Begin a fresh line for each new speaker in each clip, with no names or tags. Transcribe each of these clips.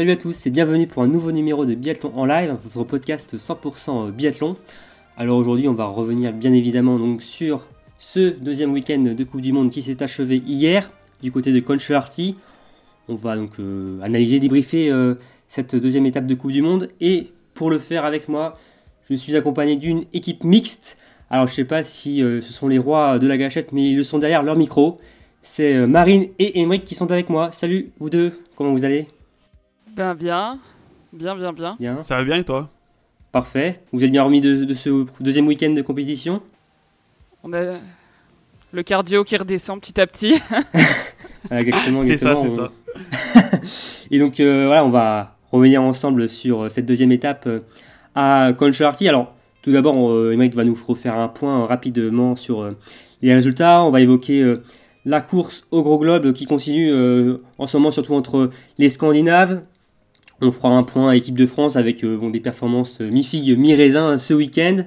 Salut à tous et bienvenue pour un nouveau numéro de Biathlon en live, votre podcast 100% biathlon. Alors aujourd'hui on va revenir bien évidemment donc sur ce deuxième week-end de Coupe du Monde qui s'est achevé hier du côté de Conchelarty. On va donc euh, analyser, débriefer euh, cette deuxième étape de Coupe du Monde et pour le faire avec moi, je suis accompagné d'une équipe mixte. Alors je sais pas si euh, ce sont les rois de la gâchette mais ils le sont derrière leur micro. C'est Marine et Emric qui sont avec moi. Salut vous deux, comment vous allez?
Ben bien, bien bien bien.
Bien.
Ça va bien et toi?
Parfait. Vous êtes bien remis de, de ce deuxième week-end de compétition?
On a le cardio qui redescend petit à petit.
Ah, exactement,
C'est ça, c'est
exactement.
ça.
Et donc euh, voilà, on va revenir ensemble sur euh, cette deuxième étape euh, à Conchelarty. Alors tout d'abord, euh, Emmerich va nous refaire un point rapidement sur euh, les résultats. On va évoquer euh, la course au gros globe qui continue en ce moment surtout entre les Scandinaves. On fera un point à équipe de France avec euh, des performances euh, mi-figue, mi-raisin ce week-end.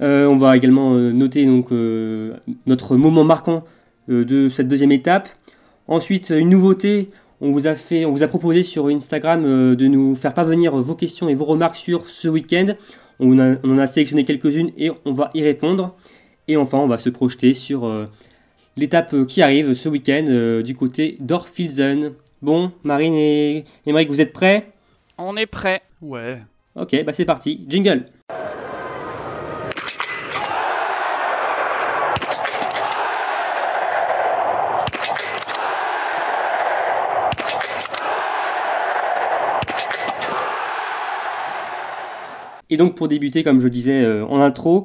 Euh, on va également euh, noter euh, notre moment marquant euh, de cette deuxième étape. Ensuite, une nouveauté, on vous a, proposé sur Instagram euh, de nous faire parvenir vos questions et vos remarques sur ce week-end. On, en a sélectionné quelques-unes et on va y répondre. Et enfin, on va se projeter sur euh, l'étape euh, qui arrive ce week-end euh, du côté d'Orfilsen. Bon, Marine et Émeric, vous êtes prêts?
On est prêt.
Ouais.
Ok, bah c'est parti. Jingle Et donc pour débuter, comme je disais euh, en intro,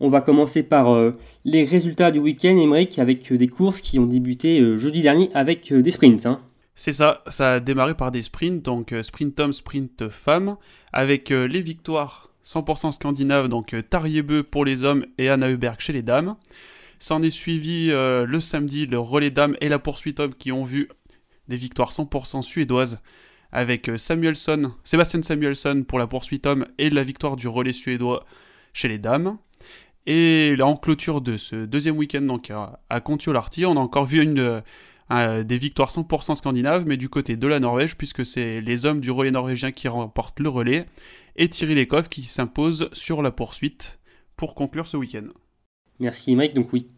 on va commencer par euh, les résultats du week-end, Emmerich, avec euh, des courses qui ont débuté euh, jeudi dernier avec euh, des sprints. hein.
C'est ça, ça a démarré par des sprints, donc euh, sprint homme, sprint femme, avec euh, les victoires 100% scandinaves, donc euh, Tarjebø pour les hommes et Anna Heuberg chez les dames. S'en est suivi le samedi le relais dames et la poursuite homme qui ont vu des victoires 100% suédoises, avec Samuelsson, Sébastien Samuelsson pour la poursuite homme et la victoire du relais suédois chez les dames. Et en clôture de ce deuxième week-end donc à, à Kontiolahti, on a encore vu une, euh, des victoires 100% scandinaves, mais du côté de la Norvège, puisque c'est les hommes du relais norvégien qui remportent le relais, et Thierry Lekov qui s'impose sur la poursuite pour conclure ce week-end.
Merci Mike. Donc oui,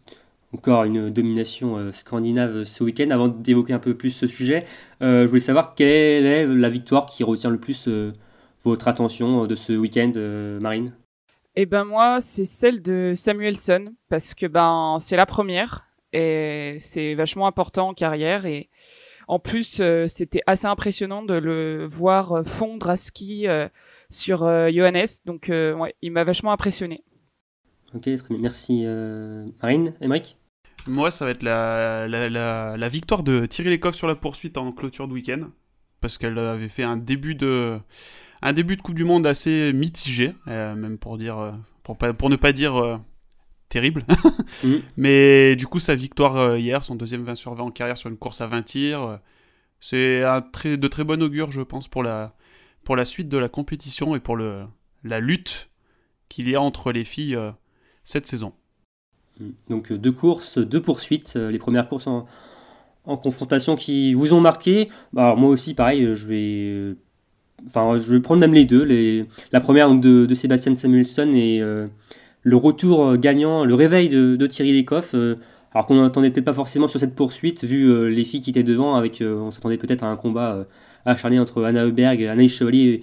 encore une domination euh, scandinave ce week-end. Avant d'évoquer un peu plus ce sujet, euh, je voulais savoir quelle est la victoire qui retient le plus euh, votre attention de ce week-end, euh, Marine?
Et ben moi, c'est celle de Samuelson parce que ben c'est la première et c'est vachement important en carrière et en plus euh, c'était assez impressionnant de le voir euh, fondre à ski euh, sur euh, Johannes donc euh, ouais, il m'a vachement impressionné.
Ok, très bien. Merci euh, Marine. Emmerich
Moi, ça va être la, la, la- la victoire de Thierry Lekov sur la poursuite en clôture de week-end, parce qu'elle avait fait un début de, un début de Coupe du Monde assez mitigé, euh, même pour, dire, pour, pas- pour ne pas dire euh, terrible.
Mhm.
Mais du coup, sa victoire euh, hier, son deuxième 20 sur 20 en carrière sur une course à 20 tirs, euh, c'est un très, de très bon augure, je pense, pour la, pour la suite de la compétition et pour le, la lutte qu'il y a entre les filles euh, cette saison.
Donc euh, deux courses, deux poursuites. les premières courses en, en confrontation qui vous ont marqué. Bah, alors moi aussi, pareil, je vais, enfin, je vais prendre même les deux. Les, la première donc, de, de Sébastien Samuelsson et euh, le retour euh, gagnant, le réveil de, de Thierry Lecoff. euh, alors qu'on n'attendait peut-être pas forcément sur cette poursuite, vu euh, les filles qui étaient devant, avec, on s'attendait peut-être à un combat acharné entre Anna Heuberg, Anaïs Chevalier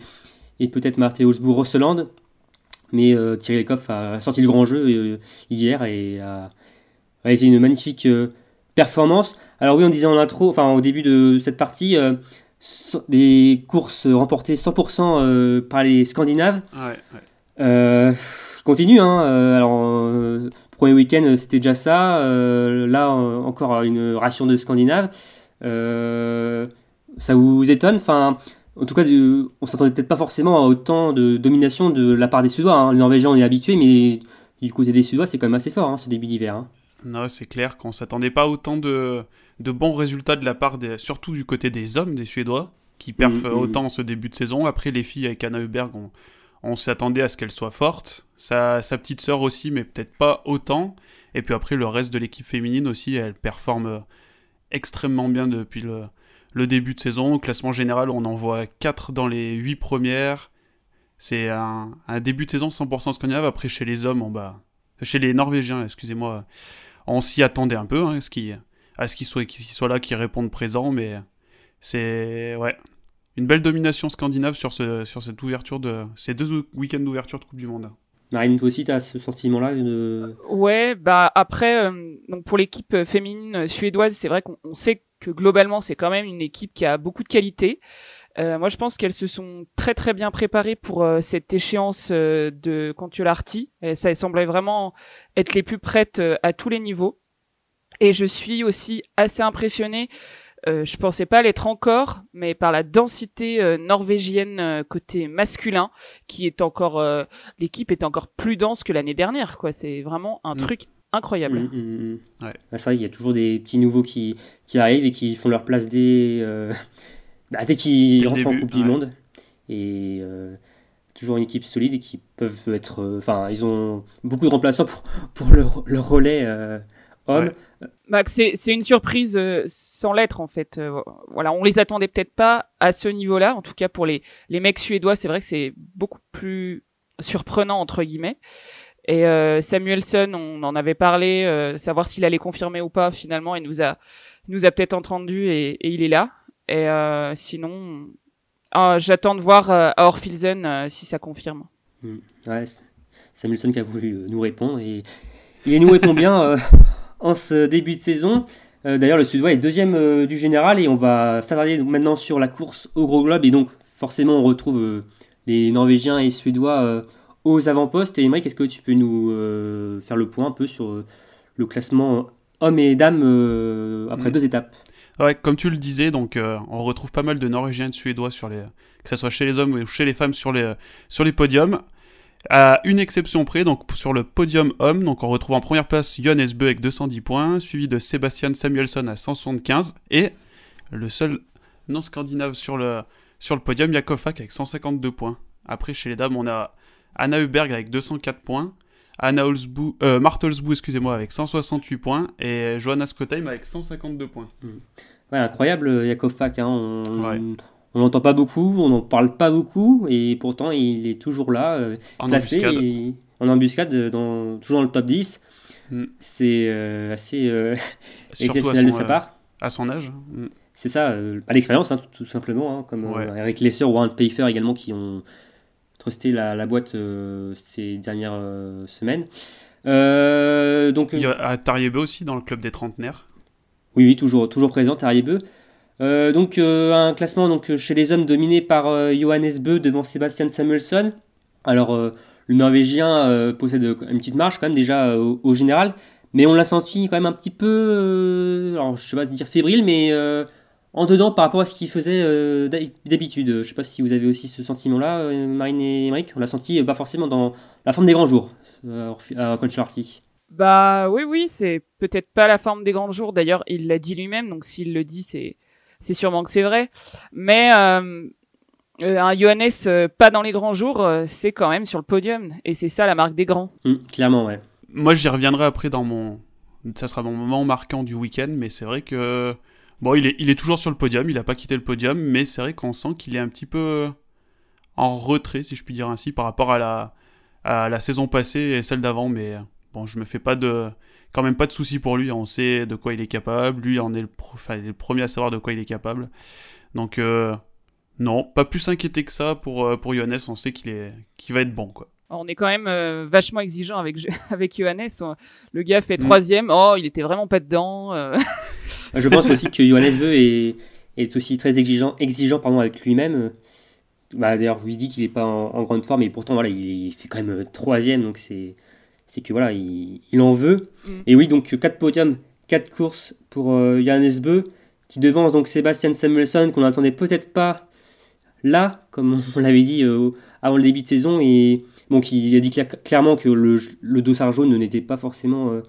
et, et peut-être Marthe Holzbourg-Rosseland. Mais euh, Thierry Lecoff a sorti le grand jeu euh, hier et a réalisé une magnifique euh, performance. Alors oui, on disait en intro, enfin au début de cette partie, so- des courses remportées 100% euh, par les Scandinaves.
Ouais, ouais.
Continue, hein. euh, alors euh, premier week-end euh, c'était déjà ça. là encore une ration de Scandinaves. Euh, ça vous étonne? Enfin, en tout cas, on s'attendait peut-être pas forcément à autant de domination de la part des Suédois. hein. Les Norvégiens on est habitué, mais du côté des Suédois c'est quand même assez fort hein, ce début d'hiver. hein.
Non, c'est clair qu'on s'attendait pas autant de, de bons résultats de la part, des, surtout du côté des hommes, des Suédois, qui perfent
Mhm, mhm.
autant en ce début de saison. Après, les filles avec Anna Heuberg, on, on s'attendait à ce qu'elle soit forte. Sa, petite sœur aussi, mais peut-être pas autant. Et puis après, le reste de l'équipe féminine aussi, elle performe extrêmement bien depuis le, début de saison. Au classement général, on en voit 4 dans les 8 premières. C'est un, début de saison 100% scandinave. Après, chez les hommes, on bas, chez les Norvégiens, excusez-moi, on s'y attendait un peu hein, à ce qu'ils soient, soient là, qu'ils répondent présent. Mais c'est ouais, une belle domination scandinave sur, ce, sur cette ouverture de ces deux week-ends d'ouverture de Coupe du Monde.
Marine, toi aussi, tu as ce sentiment-là de...
Ouais, bah après, euh, donc pour l'équipe féminine suédoise, c'est vrai qu'on sait que globalement, c'est quand même une équipe qui a beaucoup de qualité. Euh, moi, je pense qu'elles se sont très très bien préparées pour euh, cette échéance euh, de Contularty. Et ça semblait vraiment être les plus prêtes euh, à tous les niveaux. Et je suis aussi assez impressionnée. Je pensais pas l'être encore, mais par la densité norvégienne côté masculin, qui est encore, l'équipe est encore plus dense que l'année dernière. Quoi, c'est vraiment un mm. truc incroyable. Mm,
mm, ouais. c'est vrai qu'il y a toujours des petits nouveaux qui, qui arrivent et qui font leur place dès bah, dès qu'ils rentrent en Coupe du Monde. Et euh, toujours une équipe solide et qui peuvent être. Euh, enfin, ils ont beaucoup de remplaçants pour, pour le, le relais euh, homme.
Bah, c'est, une surprise sans l'être en fait. voilà, on les attendait peut-être pas à ce niveau-là. En tout cas pour les, les mecs suédois, c'est vrai que c'est beaucoup plus surprenant entre guillemets. Et Samuelson, on en avait parlé, savoir s'il allait confirmer ou pas. Finalement, il nous a, nous a peut-être entendu et, et il est là. Et euh, sinon, ah, j'attends de voir euh, à Orphilsen euh, si ça confirme.
Hmm. Ouais, Samuelson qui a voulu nous répondre et il nous répond bien en ce début de saison. D'ailleurs, le Suédois est deuxième du général et on va s'attarder maintenant sur la course au gros globe et donc forcément on retrouve les Norvégiens et Suédois aux avant-postes. Et Emmerich, est-ce que tu peux nous faire le point un peu sur le classement hommes et dames après hmm. deux étapes?
Ouais, comme tu le disais, donc euh, on retrouve pas mal de Norvégiens et de Suédois sur les, que ce soit chez les hommes ou chez les femmes sur les, sur les podiums. À une exception près, donc sur le podium homme, donc on retrouve en première place Johannes Bö avec 210 points, suivi de Sébastien Samuelson à 175 et le seul non scandinave sur le, sur le podium, Jakov avec 152 points. Après, chez les dames, on a Anna Huberg avec 204 points, Anna Olsbu, euh, excusez-moi, avec 168 points, et Johanna Skottheim avec 152 points. Hmm.
Ouais, incroyable, Yakov Fak. Hein. On n'entend pas beaucoup, on n'en parle pas beaucoup, et pourtant il est toujours là, euh, en embuscade. en embuscade, dans, toujours dans le top 10. Hmm. C'est euh, assez euh, exceptionnel de sa part.
À son âge.
Hmm. C'est ça, à l'expérience, hein, tout, simplement, hein, comme Eric Lesser ou Warren Pfeiffer également qui ont trusté la, la boîte ces dernières semaines.
donc, Il y a Tariebe aussi dans le club des trentenaires.
Oui, oui, toujours, toujours présent, Tariebeu. Euh, donc euh, un classement donc, chez les hommes dominé par euh, Johannes Beu devant Sébastien Samuelsson. Alors le Norvégien possède une petite marche quand même déjà au, général, mais on l'a senti quand même un petit peu, alors je sais pas dire fébrile, mais en dedans par rapport à ce qu'il faisait d'habitude. Je sais pas si vous avez aussi ce sentiment-là, Marine et Emmerich. On l'a senti pas forcément dans la forme des grands jours à Concharty.
Bah oui, oui, c'est peut-être pas la forme des grands jours. D'ailleurs, il l'a dit lui-même, donc s'il le dit, c'est c'est sûrement que c'est vrai. Mais euh, euh un Johannes euh, pas dans les grands jours, euh, c'est quand même sur le podium, et c'est ça la marque des grands.
Mmh, clairement, ouais.
Moi, j'y reviendrai après dans mon, ça sera mon moment marquant du week-end, mais c'est vrai que bon, il est il est toujours sur le podium, il a pas quitté le podium, mais c'est vrai qu'on sent qu'il est un petit peu en retrait, si je puis dire ainsi, par rapport à la à la saison passée et celle d'avant, mais bon, je me fais pas de, quand même pas de soucis pour lui. On sait de quoi il est capable. Lui, on est le, le premier à savoir de quoi il est capable. Donc, euh, non, pas plus inquiété que ça pour, euh, pour Johannes. On sait qu'il est, qu'il va être bon, quoi.
On est quand même euh, vachement exigeant avec avec Johannes. Le gars fait mm. troisième. Oh, il était vraiment pas dedans.
Je pense aussi que Johannes veut est, est aussi très exigeant, exigeant pardon, avec lui-même. Bah, D'ailleurs, il dit qu'il n'est pas en, grande forme, et pourtant, voilà, il, il fait quand même troisième, donc c'est c'est que voilà, il, en veut. Mm. Et oui, donc 4 podiums, 4 courses pour euh, Johannes Beu, qui devance donc Sébastien Samuelson, qu'on n'attendait peut-être pas là, comme on l'avait dit euh, avant le début de saison, et donc il a dit clairement que le, le dossard jaune n'était pas forcément euh,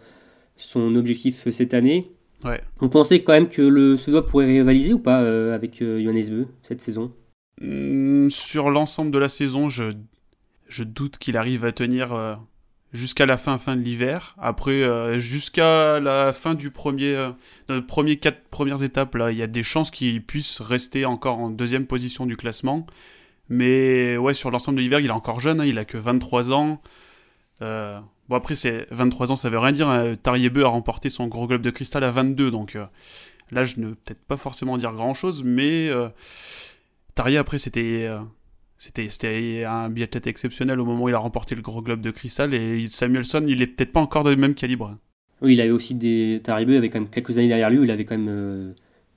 son objectif cette année.
Ouais.
Vous pensez quand même que le Suédois pourrait rivaliser ou pas avec Johannes Beu cette saison?
Mm, Sur l'ensemble de la saison, je, je doute qu'il arrive à tenir jusqu'à la fin fin de l'hiver. Après, jusqu'à la fin du premier, euh, premier quatre premières étapes, là, il y a des chances qu'il puisse rester encore en deuxième position du classement. Mais ouais, sur l'ensemble de l'hiver, il est encore jeune, hein, il a que 23 ans. Euh, bon, après, c'est 23 ans, ça veut rien dire. Hein. Tariebeu a remporté son gros globe de cristal à 22, donc euh, là, je ne peut-être pas forcément dire grand-chose, mais euh, Tarier, après, c'était... Euh, c'était, un biathlète exceptionnel au moment où il a remporté le gros globe de cristal et Samuelson, il est peut-être pas encore de même calibre.
Oui, il avait aussi des. Tariebeu avait quand même quelques années derrière lui où il avait quand même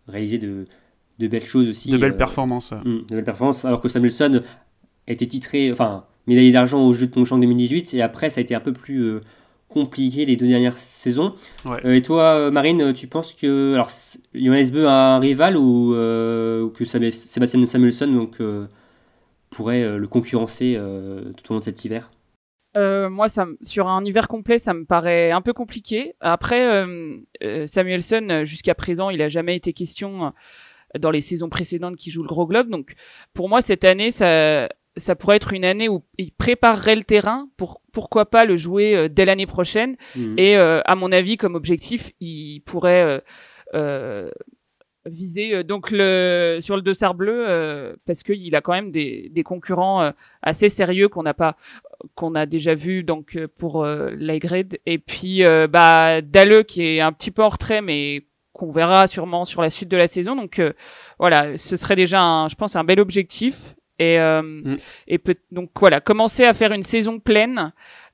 réalisé de, de belles choses aussi.
De belles performances.
Hmm, de belles performances, alors que Samuelson était titré, enfin, médaillé d'argent au Jeu de Pyeongchang 2018, et après ça a été un peu plus euh, compliqué les deux dernières saisons. Euh, et toi, euh, Marine, tu penses que alors Johannes Beu a un rival ou, que Sébastien Samuelson donc, pourrait le concurrencer tout au long de cet hiver?
Moi, ça, sur un hiver complet, ça me paraît un peu compliqué. Après, Samuelson, jusqu'à présent, il a jamais été question dans les saisons précédentes qui joue le gros globe. Donc, pour moi, cette année, ça, ça pourrait être une année où il préparerait le terrain pour pourquoi pas le jouer euh, dès l'année prochaine. Mhm. Et euh, à mon avis, comme objectif, il pourrait euh, viser donc le sur le dossard bleu parce qu'il a quand même des, des concurrents assez sérieux qu'on n'a pas qu'on a déjà vu donc pour l'Aigrade et puis bah Dalleux qui est un petit peu en retrait mais qu'on verra sûrement sur la suite de la saison donc voilà ce serait déjà un, je pense un bel objectif et, euh, mm. et peut, donc voilà, commencer à faire une saison pleine,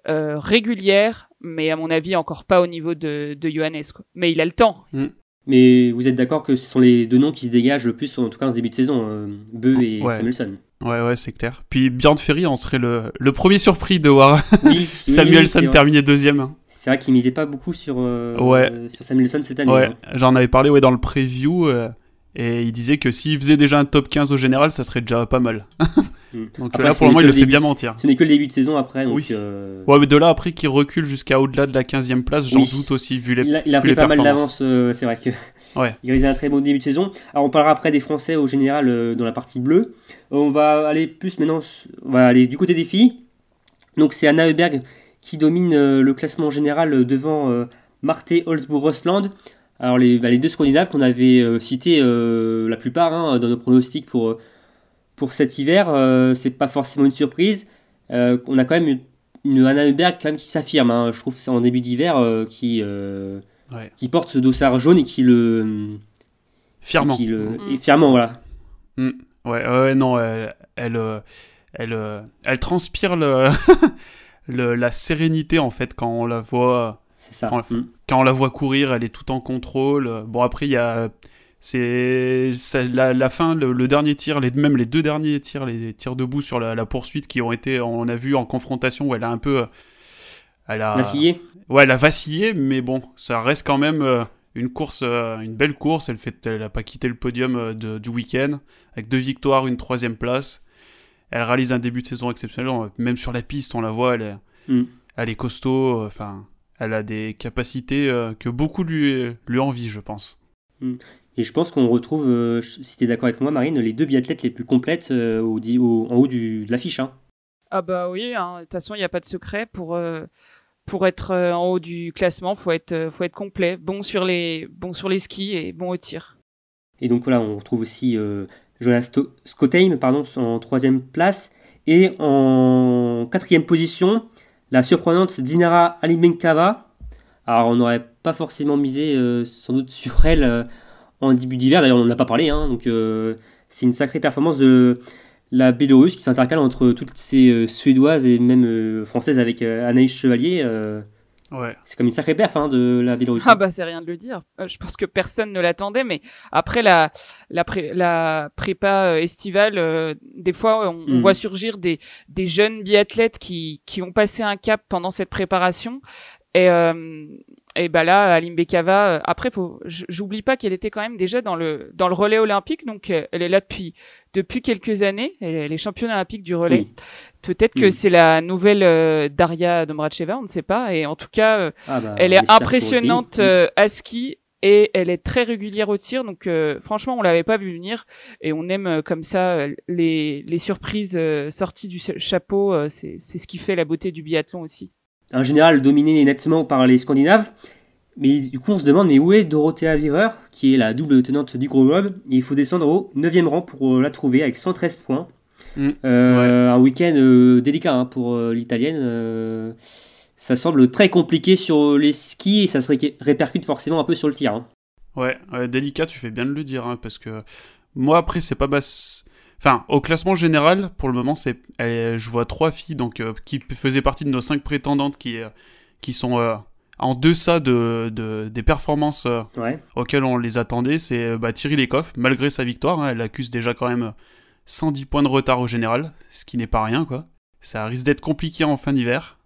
euh, régulière, mais à mon avis encore pas au niveau de, de Johannes. Quoi. Mais il a le temps.
Mm. Mais vous êtes d'accord que ce sont les deux noms qui se dégagent le plus, en tout cas en ce début de saison, euh, Beu et Samuelson.
Ouais, ouais, c'est clair. Puis Björn Ferry, on serait le, le premier surpris de voir oui, Samuelson oui, terminer deuxième.
C'est vrai qu'il misait pas beaucoup sur, euh, sur Samuelson cette année.
Ouais,
hein.
j'en avais parlé ouais, dans le preview. Et il disait que s'il faisait déjà un top 15 au général, ça serait déjà pas mal.
Donc là, pour le moment, il le fait bien mentir. Ce n'est que le début de saison après. Donc, oui.
Euh, ouais, mais de là, après qu'il recule jusqu'à au-delà de la 15e place, j'en doute aussi, vu les
Il a, il a pris pas mal d'avance, euh, c'est vrai que.
Ouais.
Il réalisait un très bon début de saison. Alors, on parlera après des Français au général euh, dans la partie bleue. On va aller plus maintenant. On va aller du côté des filles. Donc, c'est Anna Heuberg qui domine le classement général devant Marthe Holzbourg-Rosland. Alors les, bah, les deux Scandinaves qu'on avait euh, cités euh, la plupart hein, dans nos pronostics pour, euh, pour cet hiver, c'est pas forcément une surprise. on a quand même une, Anna Heuberg quand même qui s'affirme. Hein. je trouve c'est en début d'hiver qui, qui porte ce dossard jaune et qui le
fièrement.
Qui le, mm. et fièrement voilà.
Mm. Ouais, ouais, non, elle, elle, elle, elle transpire le, le, la sérénité en fait quand on la voit
ça.
Mm. Quand, on la voit courir, elle est tout en contrôle. Bon, après, il y a. C'est la, la, fin, le, dernier tir, les, même les deux derniers tirs, les tirs debout sur la, poursuite qui ont été, on a vu en confrontation où elle a un peu.
Elle a vacillé.
Ouais, elle a vacillé, mais bon, ça reste quand même euh, une course, euh, une belle course. Elle fait, elle a pas quitté le podium euh, du week-end avec deux victoires, une troisième place. Elle réalise un début de saison exceptionnel. Même sur la piste, on la voit, elle est, mm. elle est costaud. Enfin, elle a des capacités euh, que beaucoup lui, lui envient, je pense.
Hmm. Et je pense qu'on retrouve, euh, si tu es d'accord avec moi, Marine, les deux biathlètes les plus complètes euh, au, en haut du, de l'affiche. Hein.
Ah bah oui, hein. de toute façon, il n'y a pas de secret. Pour, pour être en haut du classement, il faut être, faut être complet, bon sur, les, bon sur les skis et bon au tir.
Et donc voilà, on retrouve aussi Jonas Skotheim pardon, en troisième place. Et en quatrième position, la surprenante Dinara Alimenkava. Alors, on n'aurait pas forcément misé euh, sans doute sur elle euh, en début d'hiver. D'ailleurs, on n'en a pas parlé. Hein, donc, euh, c'est une sacrée performance de la Bélorusse qui s'intercale entre toutes ces Suédoises et même Françaises avec Anaïs Chevalier.
Ouais.
C'est comme une sacrée perf hein, de la Biélorussie.
Ah bah c'est rien de le dire. je pense que personne ne l'attendait, mais après la la, la prépa estivale, des fois on, mm. voit surgir des des jeunes biathlètes qui qui ont passé un cap pendant cette préparation et et bah là, Alim Bekava, euh, après, faut, j'oublie pas qu'elle était quand même déjà dans le dans le relais olympique, donc euh, elle est là depuis depuis quelques années. Elle, est championne olympique du relais. Peut-être que c'est la nouvelle euh, Daria Domracheva, on ne sait pas. Et en tout cas, ah bah, elle est impressionnante à ski et elle est très régulière au tir. Donc franchement, on l'avait pas vu venir et on aime comme ça les les surprises sorties du chapeau. c'est c'est ce qui fait la beauté du biathlon aussi.
Un général dominé nettement par les Scandinaves. Mais du coup, on se demande, mais où est Dorothea Virer, qui est la double tenante du Gros Globe Il faut descendre au 9 rang pour la trouver avec 113 points. Mm. Un week-end délicat hein, pour l'italienne. ça semble très compliqué sur les skis et ça se répercute forcément un peu sur le tir. Hein.
Ouais, délicat, tu fais bien de le dire, hein, parce que moi, après, c'est pas basse. Enfin, au classement général, pour le moment, c'est, je vois trois filles donc, euh, qui faisaient partie de nos cinq prétendantes qui, euh, qui sont euh, en deçà de, de des performances auxquelles on les attendait. C'est bah, Thierry Lecoff, malgré sa victoire, hein, elle accuse déjà quand même 110 points de retard au général, ce qui n'est pas rien, quoi. Ça risque d'être compliqué en fin d'hiver.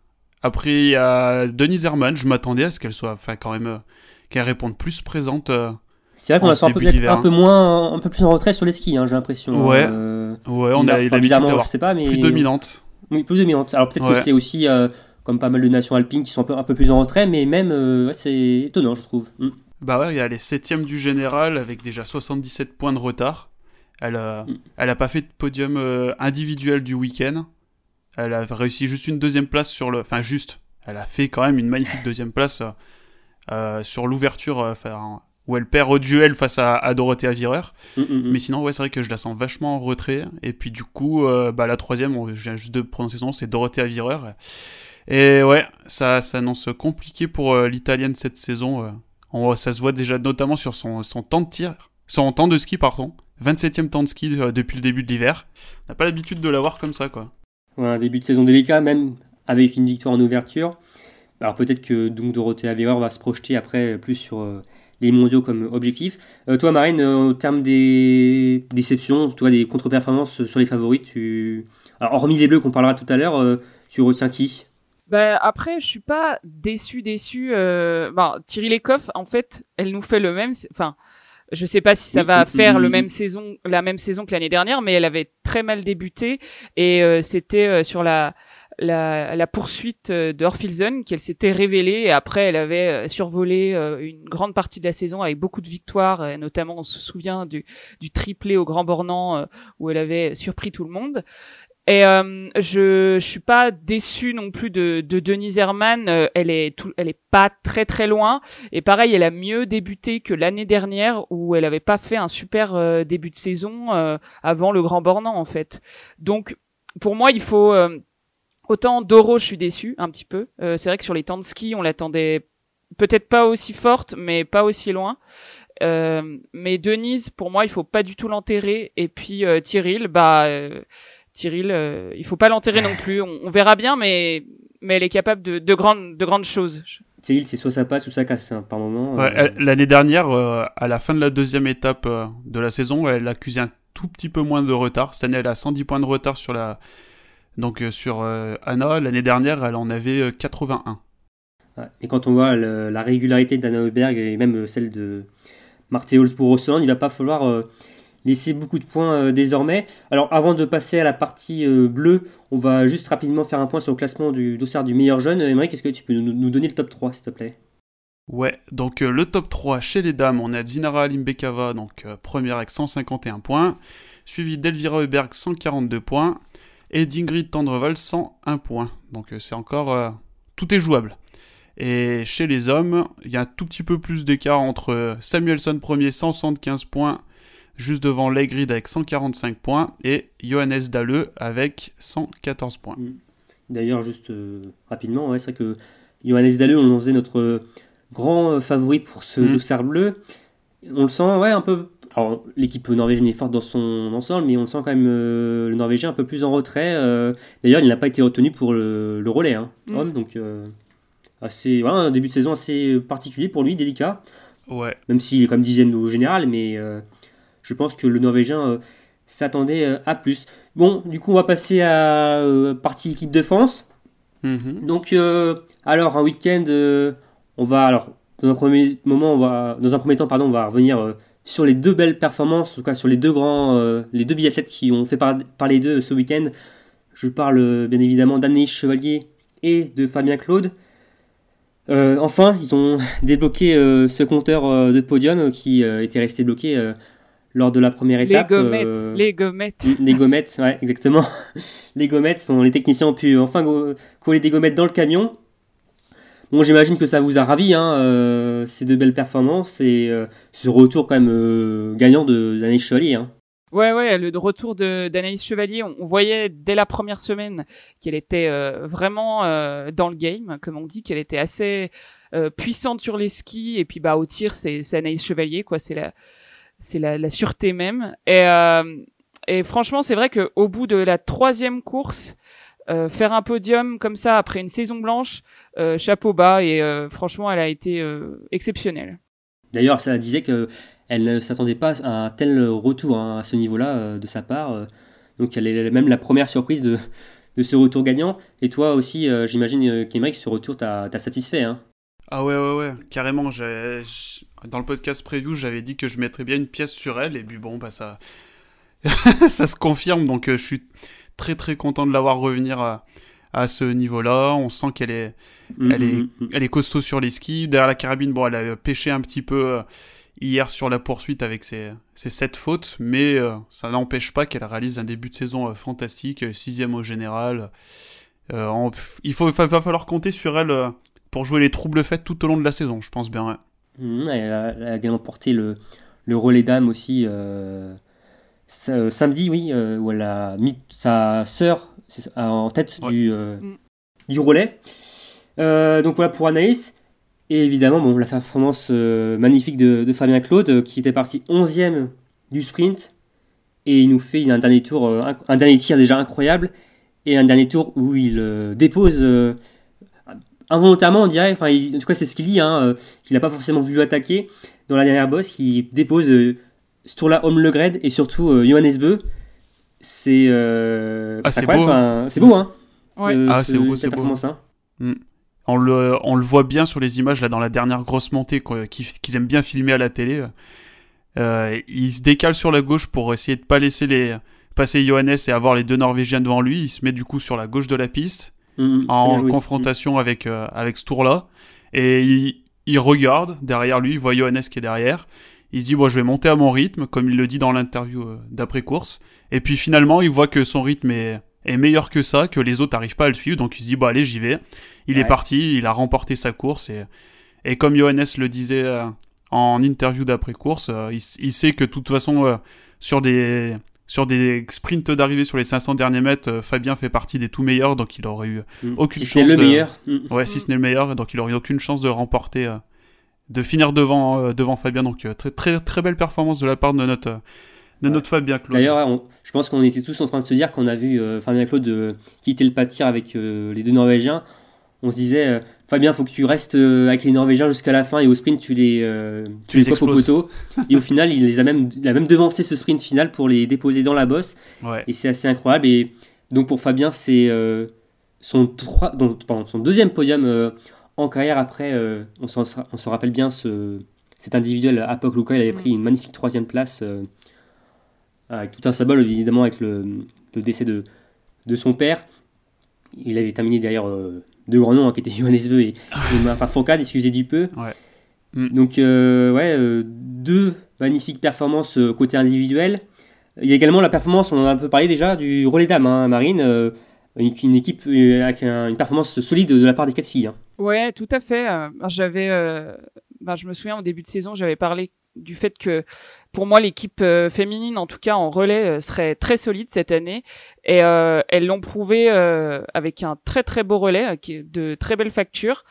Après, il y a Denise Herman, je m'attendais à ce qu'elle soit, enfin, quand même, qu'elle réponde plus présente
c'est vrai qu'on a un peu, un peu moins, un peu plus en retrait sur les skis, hein, j'ai l'impression.
Ouais. Euh, ouais, on a l'habitude d'avoir plus dominante.
Oui, plus dominante. Alors peut-être que c'est aussi euh, comme pas mal de nations alpines qui sont un peu, un peu plus en retrait, mais même euh, c'est étonnant, je trouve. Mm.
Bah ouais, il y a les 7 du général avec déjà 77 points de retard. Elle a, mm. elle a pas fait de podium individuel du week-end. Elle a réussi juste une deuxième place sur le. Enfin, juste. Elle a fait quand même une magnifique deuxième place sur l'ouverture. Enfin, où elle perd au duel face à, à Dorothea Virer. Mm, mm, mm. Mais sinon, ouais, c'est vrai que je la sens vachement en retrait. Et puis du coup, euh, bah, la troisième, je viens juste de prononcer son nom, c'est Dorothea Virer. Et ouais, ça s'annonce compliqué pour euh, l'italienne cette saison. Euh. On, ça se voit déjà notamment sur son, son temps de tir, son temps de ski, pardon. 27e temps de ski depuis le début de l'hiver. On n'a pas l'habitude de l'avoir comme ça, quoi.
Ouais, un début de saison délicat, même avec une victoire en ouverture. Alors peut-être que donc Dorothea Virer va se projeter après plus sur les mondiaux comme objectif. Euh, toi, Marine, euh, en termes des déceptions, toi, des contre-performances sur les favoris, tu... Alors, hormis les bleus qu'on parlera tout à l'heure, euh, tu retiens qui?
Ben, après, je suis pas déçu, déçu. Ben, Thierry Lecoff, en fait, elle nous fait le même. Enfin, je sais pas si ça va faire le même saison, la même saison que l'année dernière, mais elle avait très mal débuté et c'était sur la la, la poursuite euh, de Orfilsen qu'elle s'était révélée et après elle avait euh, survolé euh, une grande partie de la saison avec beaucoup de victoires et notamment on se souvient du, du triplé au Grand Bornand où elle avait surpris tout le monde et je, je suis pas déçue non plus de, de Denise Herman. elle est tout, elle est pas très très loin. Et pareil, elle a mieux débuté que l'année dernière où elle avait pas fait un super début de saison avant le Grand Bornand en fait. Donc pour moi, il faut Autant Doro, je suis déçu un petit peu. Euh, c'est vrai que sur les temps de ski, on l'attendait peut-être pas aussi forte, mais pas aussi loin. Euh, mais Denise, pour moi, il faut pas du tout l'enterrer. Et puis euh, Tyril, bah euh, Tyril, euh, il faut pas l'enterrer non plus. On, verra bien, mais mais elle est capable de, de grandes de grandes choses.
Tyril, c'est soit ça passe ou ça casse hein, par moment.
Ouais, L'année dernière, à la fin de la deuxième étape de la saison, elle accusait un tout petit peu moins de retard. Cette année, elle a 110 points de retard sur la donc euh, sur euh, Anna, l'année dernière, elle en avait 81.
Euh, et quand on voit la régularité d'Anna Heuberg et même celle de Marthe Holzbourg il va pas falloir laisser beaucoup de points désormais. Alors avant de passer à la partie bleue, on va juste rapidement faire un point sur le classement du dossard du meilleur jeune. Émeric, est-ce que tu peux nous, donner le top 3 s'il te plaît?
Ouais, donc le top 3 chez les dames, on a Zinara Alimbekava, donc première avec 151 points, suivi d'Elvira Heuberg 142 points, et d'Ingrid Tendreval 101 points. Donc euh, c'est encore... Euh, tout est jouable. Et chez les hommes, il y a un tout petit peu plus d'écart entre euh, Samuelson premier 175 points, juste devant Legrid avec 145 points, et Johannes Dalle avec 114 points. Mm.
D'ailleurs, juste rapidement, ouais, c'est vrai que Johannes Dalle, on en faisait notre grand favori pour ce mm. dossard bleu. On le sent ouais, un peu alors, l'équipe norvégienne est forte dans son ensemble, mais on sent quand même euh, le Norvégien un peu plus en retrait. Euh. D'ailleurs, il n'a pas été retenu pour le, relais, hein, mm. homme, donc euh, assez, un début de saison assez particulier pour lui, délicat.
Ouais.
Même s'il est comme dixième au général, mais je pense que le Norvégien s'attendait à plus. Bon, du coup, on va passer à partie équipe de France. Mm-hmm. Donc, alors, un week-end, on va, alors, dans un premier moment, on va, dans un premier temps, pardon, on va revenir sur les deux belles performances, en tout cas sur les deux grands, euh, les deux biathlètes qui ont fait parler d'eux ce week-end. Je parle euh, bien évidemment d'Anaïs Chevalier et de Fabien Claude. Euh, enfin, ils ont débloqué ce compteur de podium qui était resté bloqué lors de la première étape.
Les gommettes, les gommettes.
Les gommettes, ouais, exactement. les gommettes sont les techniciens ont pu enfin coller des gommettes dans le camion. Bon, j'imagine que ça vous a ravi, hein, ces deux belles performances et ce retour quand même gagnant de d'Anaïs Chevalier. Hein.
Ouais, ouais, le retour d'Anaïs Chevalier, on, voyait dès la première semaine qu'elle était vraiment dans le game, comme on dit, qu'elle était assez puissante sur les skis et puis bah au tir, c'est Anaïs Chevalier, quoi. C'est la c'est la, la, sûreté même. Et, euh, et franchement, c'est vrai qu'au bout de la troisième course, euh, faire un podium comme ça après une saison blanche, euh, chapeau bas et euh, franchement, elle a été euh, exceptionnelle.
D'ailleurs, ça disait que elle ne s'attendait pas à un tel retour hein, à ce niveau-là de sa part. donc, elle est même la première surprise de, de ce retour gagnant. Et toi aussi, j'imagine, que ce retour t'a satisfait. Hein.
Ah ouais, ouais, ouais, carrément. Dans le podcast preview, j'avais dit que je mettrais bien une pièce sur elle, et puis bon, bah ça, ça se confirme, donc euh, je suis très très content de l'avoir revenir à, à ce niveau-là. On sent qu'elle est, mm, elle est, mm, mm, elle est costaud sur les skis. Derrière la carabine, bon, elle a pêché un petit peu euh, hier sur la poursuite avec ses, ses sept fautes, mais euh, ça n'empêche pas qu'elle réalise un début de saison fantastique, sixième au général. il faut, va falloir compter sur elle pour jouer les troubles faits tout au long de la saison, je pense bien.
Mmh, elle, a, également porté le, le relais d'âme aussi euh, euh, samedi, oui, euh, où elle a mis sa sœur en tête du, mmh. du relais. donc voilà pour Anaïs. Et évidemment, bon, la performance magnifique de, de, Fabien Claude, qui était parti 11e du sprint. Et il nous fait un dernier tour, un, dernier tir déjà incroyable. Et un dernier tour où il dépose involontairement, on dirait, enfin, en tout cas, c'est ce qu'il dit, hein, euh, qu'il n'a pas forcément voulu attaquer dans la dernière boss, qui dépose euh, ce tour-là Homme Le Gred et surtout euh, Johannes Beu. C'est ah,
c'est beau.
c'est beau, hein.
ah, c'est beau, c'est beau. Hein. Mm. On le, on le voit bien sur les images là dans la dernière grosse montée qu'ils aiment bien filmer à la télé. il se décale sur la gauche pour essayer de pas laisser les passer Johannes et avoir les deux Norvégiens devant lui. Il se met du coup sur la gauche de la piste. Mm, en confrontation avec, euh, avec ce tour-là. Et il, il, regarde derrière lui, il voit Johannes qui est derrière. Il se dit, bon, je vais monter à mon rythme, comme il le dit dans l'interview euh, d'après-course. Et puis finalement, il voit que son rythme est, est meilleur que ça, que les autres n'arrivent pas à le suivre. Donc il se dit, bon, allez, j'y vais. Il est parti, il a remporté sa course. Et, et comme Johannes le disait euh, en interview d'après-course, il, il, sait que de toute façon, sur des sur des sprints d'arrivée sur les 500 derniers mètres, euh, Fabien fait partie des tout meilleurs, donc il aurait eu mm. aucune
si
chance.
le meilleur.
Mm. Ouais, si ce n'est le meilleur, donc il aurait eu aucune chance de remporter, euh, de finir devant, euh, devant Fabien. Donc très, très, très belle performance de la part de notre, de notre Fabien Claude.
D'ailleurs, je pense qu'on était tous en train de se dire qu'on a vu Fabien Claude quitter le pâtir avec les deux Norvégiens. On se disait, Fabien, faut que tu restes euh, avec les Norvégiens jusqu'à la fin et au sprint, tu les, euh, tu, les, au poteau. et au final, il, les a même, a même devancé ce sprint final pour les déposer dans la bosse. Et c'est assez incroyable. Et donc pour Fabien, c'est euh, son, son deuxième podium en carrière. Après, on, on se rappelle bien ce, cet individuel à Luka, il avait pris une magnifique troisième place avec tout un symbole, évidemment, avec le, le décès de, de son père. Il avait terminé derrière deux grands noms hein, qui étaient Johannes Beu et, et Martin Fourcade, excusez du peu. Mm. Donc, euh, ouais, euh, deux magnifiques performances euh, côté individuel. Il y a également la performance, on en a un peu parlé déjà, du relais dames, hein, Marine. Une, équipe avec une performance solide de la part des quatre filles. Hein.
Ouais, tout à fait. J'avais, ben, je me souviens au début de saison, j'avais parlé du fait que pour moi l'équipe euh, féminine en tout cas en relais euh, serait très solide cette année et euh, elles l'ont prouvé avec un très très beau relais de très belles factures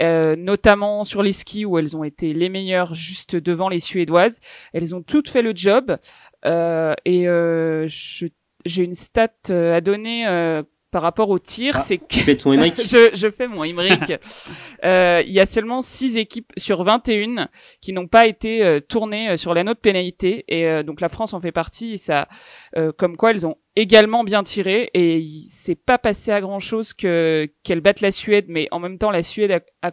notamment sur les skis où elles ont été les meilleures juste devant les suédoises elles ont toutes fait le job et j'ai une stat à donner par rapport au tir, ah, c'est que je, je, fais mon Imric. euh, il y a seulement 6 équipes sur 21 qui n'ont pas été euh, tournées euh, sur l'anneau de pénalité. Et euh, donc la France en fait partie. Et ça, comme quoi elles ont également bien tiré. Et c'est pas passé à grand chose que qu'elles battent la Suède, mais en même temps la Suède à, à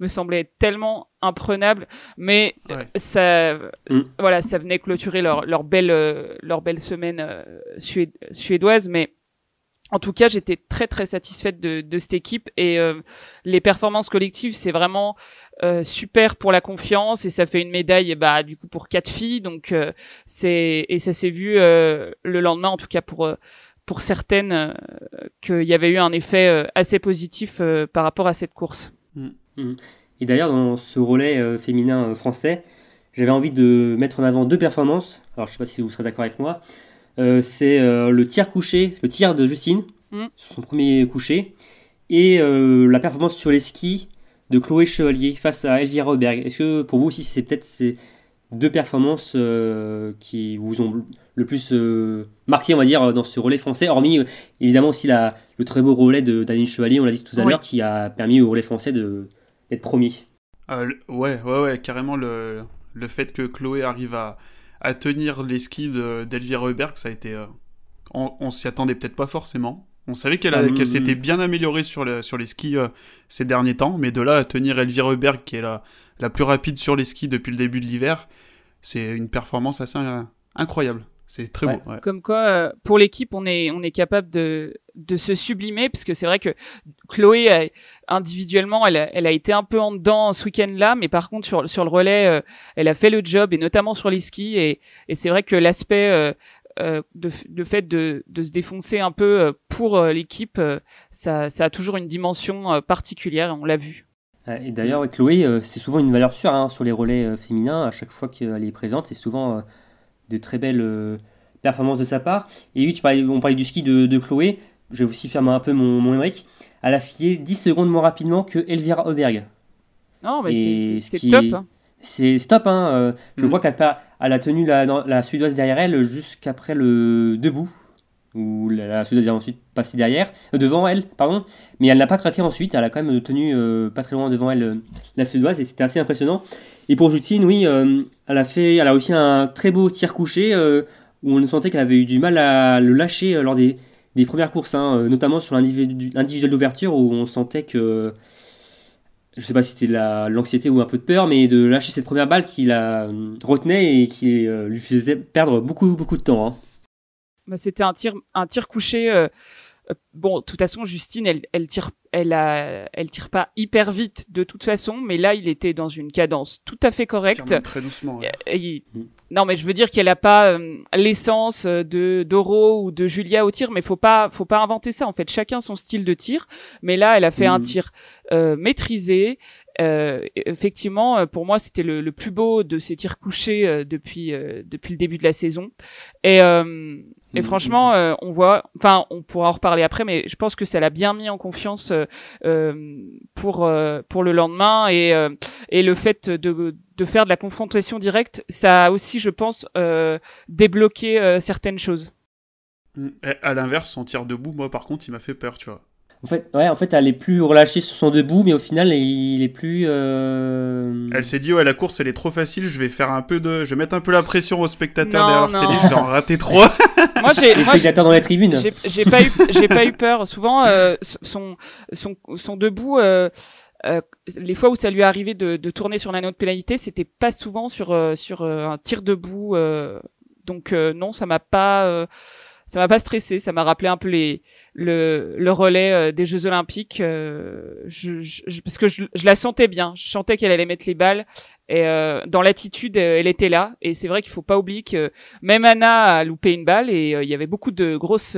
me semblait tellement imprenable, mais ça, mm. voilà, ça venait clôturer leur leur belle leur belle semaine suédoise, mais en tout cas, j'étais très très satisfaite de, de cette équipe et euh, les performances collectives, c'est vraiment euh, super pour la confiance et ça fait une médaille bah du coup pour quatre filles donc euh, c'est et ça s'est vu le lendemain en tout cas pour pour certaines qu'il y avait eu un effet assez positif par rapport à cette course.
Mm. Mm. Et d'ailleurs, dans ce relais féminin français, j'avais envie de mettre en avant deux performances. Alors, je ne sais pas si vous serez d'accord avec moi. C'est le tir couché, le tir de Justine, mm. sur son premier couché, et la performance sur les skis de Chloé Chevalier face à Elvira Auberg. Est-ce que pour vous aussi, c'est peut-être ces deux performances euh, qui vous ont le plus euh, marqué, on va dire, dans ce relais français, hormis euh, évidemment aussi la, le très beau relais de Daniel Chevalier, on l'a dit tout à l'heure, qui a permis au relais français d'être premier.
ouais, ouais, ouais, carrément le, le fait que Chloé arrive à, à tenir les skis d'Elvira Auberg, ça a été. on, on s'y attendait peut-être pas forcément. On savait qu'elle hum. s'était bien améliorée sur, sur les skis euh, ces derniers temps, mais de là à tenir Elvira Heuberg, qui est la, la plus rapide sur les skis depuis le début de l'hiver, c'est une performance assez euh, incroyable. C'est très beau.
Comme quoi, euh, pour l'équipe, on est, on est capable de, de se sublimer, parce que c'est vrai que Chloé, individuellement, elle a, elle a été un peu en dedans ce week-end-là, mais par contre, sur, sur le relais, elle a fait le job, et notamment sur les skis, et, et c'est vrai que l'aspect euh, de, le fait de, de, se défoncer un peu euh, pour euh, l'équipe, ça, ça, a toujours une dimension particulière, on l'a vu.
Et d'ailleurs, Chloé, c'est souvent une valeur sûre hein, sur les relais féminins. À chaque fois qu'elle est présente, c'est souvent de très belles performances de sa part. Et oui, tu parlais, on parlait du ski de, de Chloé. Je vais aussi faire un peu mon, mon Émeric. Elle a skié 10 secondes moins rapidement que Elvira Auberg.
Non, mais c'est top. Hein.
C'est stop. Hein. je vois mm. qu'elle elle a tenu la, la suédoise derrière elle jusqu'après le debout, où la, suédoise est ensuite passée derrière, euh, devant elle, pardon, mais elle n'a pas craqué ensuite, elle a quand même tenu euh, pas très loin devant elle euh, la suédoise, et c'était assez impressionnant. Et pour Justine, oui, elle, a fait, elle a réussi un très beau tir couché, où on sentait qu'elle avait eu du mal à le lâcher lors des, des premières courses, hein, notamment sur l'individuel d'ouverture, où on sentait que je sais pas si c'était l'anxiété ou un peu de peur, mais de lâcher cette première balle qui la retenait et qui lui faisait perdre beaucoup, beaucoup de temps. Hein.
Bah, c'était un tir, un tir couché. Euh, bon, de toute façon, Justine, elle, elle tire, elle a, elle tire pas hyper vite de toute façon, mais là, il était dans une cadence tout à fait correcte.
Très doucement.
Mm. Non, mais je veux dire qu'elle a pas l'essence de Doro ou de Julia au tir, mais faut pas, faut pas inventer ça. En fait, chacun son style de tir. Mais là, elle a fait un mm. tir euh, maîtrisé. Euh, effectivement, euh, pour moi, c'était le, le, plus beau de ces tirs couchés euh, depuis depuis le début de la saison. Et, et mmh, franchement, mmh, mmh. on voit, enfin, on pourra en reparler après, mais je pense que ça l'a bien mis en confiance pour pour le lendemain et et le fait de de faire de la confrontation directe, ça a aussi, je pense, débloqué certaines choses.
À l'inverse, son tir debout, moi, par contre, il m'a fait peur, tu vois.
En fait, ouais, en fait, elle est plus relâchée sur son debout, mais au final, il est plus.
Euh, elle s'est dit, ouais, la course, elle est trop facile. Je vais faire un peu de, je vais mettre un peu la pression aux spectateurs derrière leur télé. Je vais en rater trois.
moi, j'ai.
Spectateurs dans les tribunes.
J'ai pas eu, j'ai pas eu peur. Souvent, euh, son, son, son debout. Euh, euh, les fois où ça lui est arrivé de, de tourner sur la note pénalité, c'était pas souvent sur euh, sur un tir debout. donc non, ça m'a pas ça m'a pas stressé. Ça m'a rappelé un peu les le, le relais euh, des Jeux Olympiques, euh, je, je, parce que je, je, la sentais bien. Je sentais qu'elle allait mettre les balles. Et euh, dans l'attitude, elle était là. Et c'est vrai qu'il faut pas oublier que même Anna a loupé une balle et il y avait beaucoup de grosses